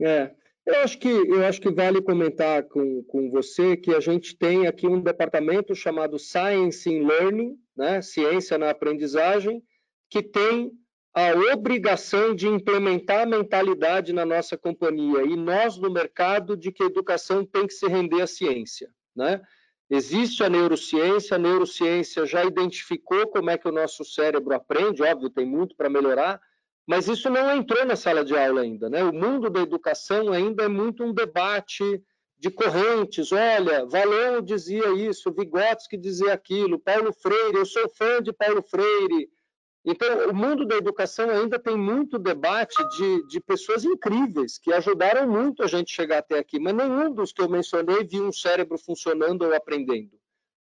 É. Eu acho que, eu acho que vale comentar com, com você que a gente tem aqui um departamento chamado Science in Learning, né? ciência na aprendizagem, que tem a obrigação de implementar a mentalidade na nossa companhia e nós no mercado de que a educação tem que se render à ciência. Né? Existe a neurociência, a neurociência já identificou como é que o nosso cérebro aprende, óbvio, tem muito para melhorar, mas isso não entrou na sala de aula ainda. Né? O mundo da educação ainda é muito um debate de correntes. Olha, Valão dizia isso, Vygotsky dizia aquilo, Paulo Freire, eu sou fã de Paulo Freire. Então, o mundo da educação ainda tem muito debate de, de pessoas incríveis que ajudaram muito a gente chegar até aqui, mas nenhum dos que eu mencionei viu um cérebro funcionando ou aprendendo.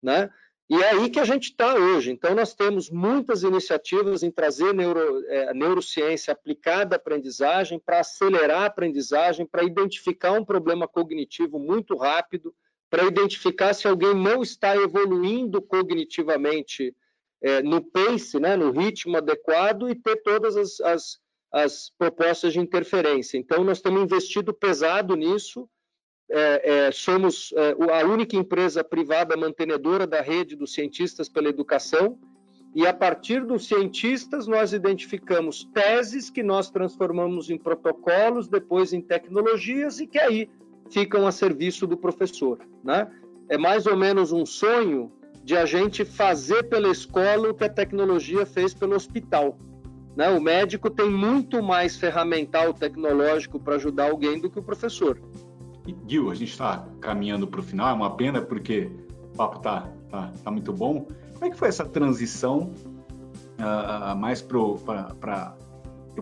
Né? E é aí que a gente está hoje. Então, nós temos muitas iniciativas em trazer neuro, é, neurociência aplicada à aprendizagem, para acelerar a aprendizagem, para identificar um problema cognitivo muito rápido, para identificar se alguém não está evoluindo cognitivamente é, no pace, né, no ritmo adequado e ter todas as, as, as propostas de interferência. Então, nós temos investido pesado nisso é, é, somos é, a única empresa privada mantenedora da rede dos cientistas pela educação, e a partir dos cientistas nós identificamos teses que nós transformamos em protocolos, depois em tecnologias e que aí ficam a serviço do professor. Né? É mais ou menos um sonho de a gente fazer pela escola o que a tecnologia fez pelo hospital. Né? O médico tem muito mais ferramental tecnológico para ajudar alguém do que o professor. E Gil, a gente está caminhando para o final, é uma pena porque o papo tá, tá, tá muito bom. Como é que foi essa transição uh, mais para o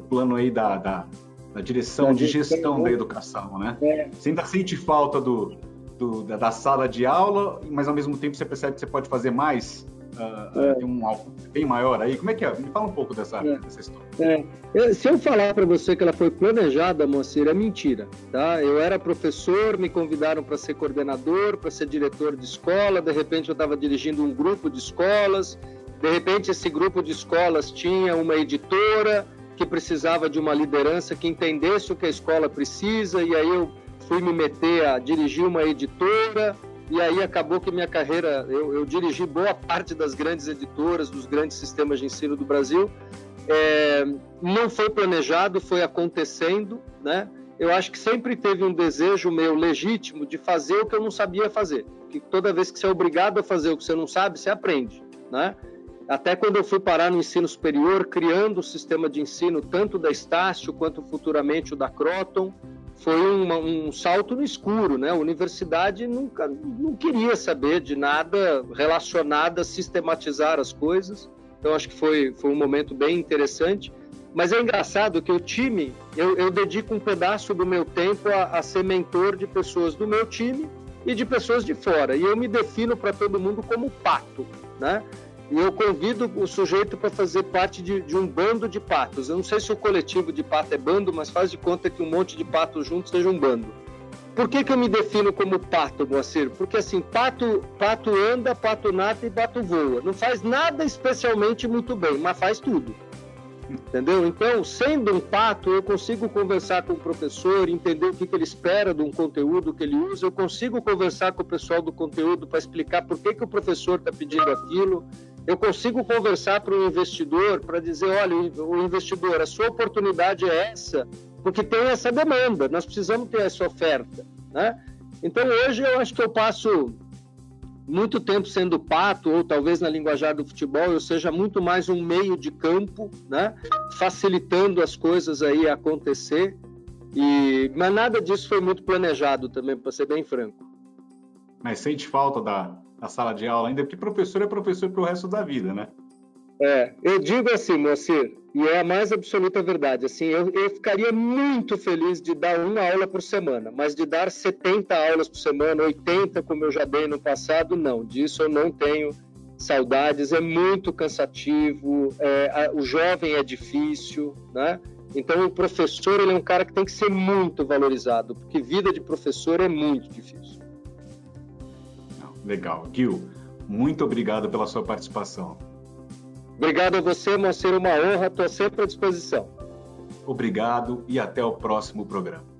plano aí da, da, da direção de gestão da educação, né? É. Você ainda sente falta do, do da, da, sala de aula, mas ao mesmo tempo você percebe que você pode fazer mais uh, é. tem um alvo bem maior aí. Como é que é? Me fala um pouco dessa, é. dessa história. É. Se eu falar para você que ela foi planejada, Moacir, é mentira. Tá? Eu era professor, me convidaram para ser coordenador, para ser diretor de escola, de repente eu estava dirigindo um grupo de escolas, de repente esse grupo de escolas tinha uma editora que precisava de uma liderança que entendesse o que a escola precisa, e aí eu fui me meter a dirigir uma editora, e aí acabou que minha carreira, eu, eu dirigi boa parte das grandes editoras, dos grandes sistemas de ensino do Brasil. É, não foi planejado, foi acontecendo, né? Eu acho que sempre teve um desejo meu legítimo de fazer o que eu não sabia fazer. Que toda vez que você é obrigado a fazer o que você não sabe, você aprende, né? Até quando eu fui parar no ensino superior, criando o sistema de ensino tanto da Estácio quanto futuramente o da Croton, foi uma, um salto no escuro, né? A universidade nunca não queria saber de nada relacionado a sistematizar as coisas. Então acho que foi, foi um momento bem interessante. Mas é engraçado que o time, eu, eu dedico um pedaço do meu tempo a, a ser mentor de pessoas do meu time e de pessoas de fora. E eu me defino para todo mundo como pato, né? E eu convido o sujeito para fazer parte de, de, um bando de patos. Eu não sei se o coletivo de pato é bando, mas faz de conta que um monte de patos juntos seja um bando. Por que, que eu me defino como pato, Moacir? Porque assim, pato, pato anda, pato nata e pato voa. Não faz nada especialmente muito bem, mas faz tudo. Entendeu? Então, sendo um pato, eu consigo conversar com o professor, entender o que, que ele espera de um conteúdo que ele usa, eu consigo conversar com o pessoal do conteúdo para explicar por que, que o professor está pedindo aquilo, eu consigo conversar para o investidor para dizer, olha, o investidor, a sua oportunidade é essa, porque tem essa demanda, nós precisamos ter essa oferta, né? Então hoje eu acho que eu passo muito tempo sendo pato, ou talvez na linguajar do futebol eu seja muito mais um meio de campo, né? Facilitando as coisas aí acontecer. E mas nada disso foi muito planejado também, para ser bem franco. Mas sente falta da, na sala de aula ainda, porque professor é professor para o resto da vida, né? É, eu digo assim, Moacir, e é a mais absoluta verdade, assim, eu, eu ficaria muito feliz de dar uma aula por semana, mas de dar 70 aulas por semana, 80 como eu já dei no passado, não, disso eu não tenho saudades, é muito cansativo, é, a, o jovem é difícil, né? Então o professor ele é um cara que tem que ser muito valorizado, porque vida de professor é muito difícil. Legal. Gil, muito obrigado pela sua participação. Obrigado a você, Moacir, uma honra, estou sempre à disposição. Obrigado e até o próximo programa.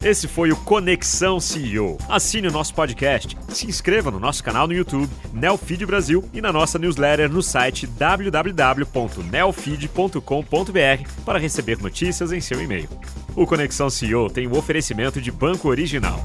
Esse foi o Conexão CEO. Assine o nosso podcast, se inscreva no nosso canal no YouTube, Nelfeed Brasil, e na nossa newsletter no site www.nelfeed.com.br para receber notícias em seu e-mail. O Conexão CEO tem o um oferecimento de Banco Original.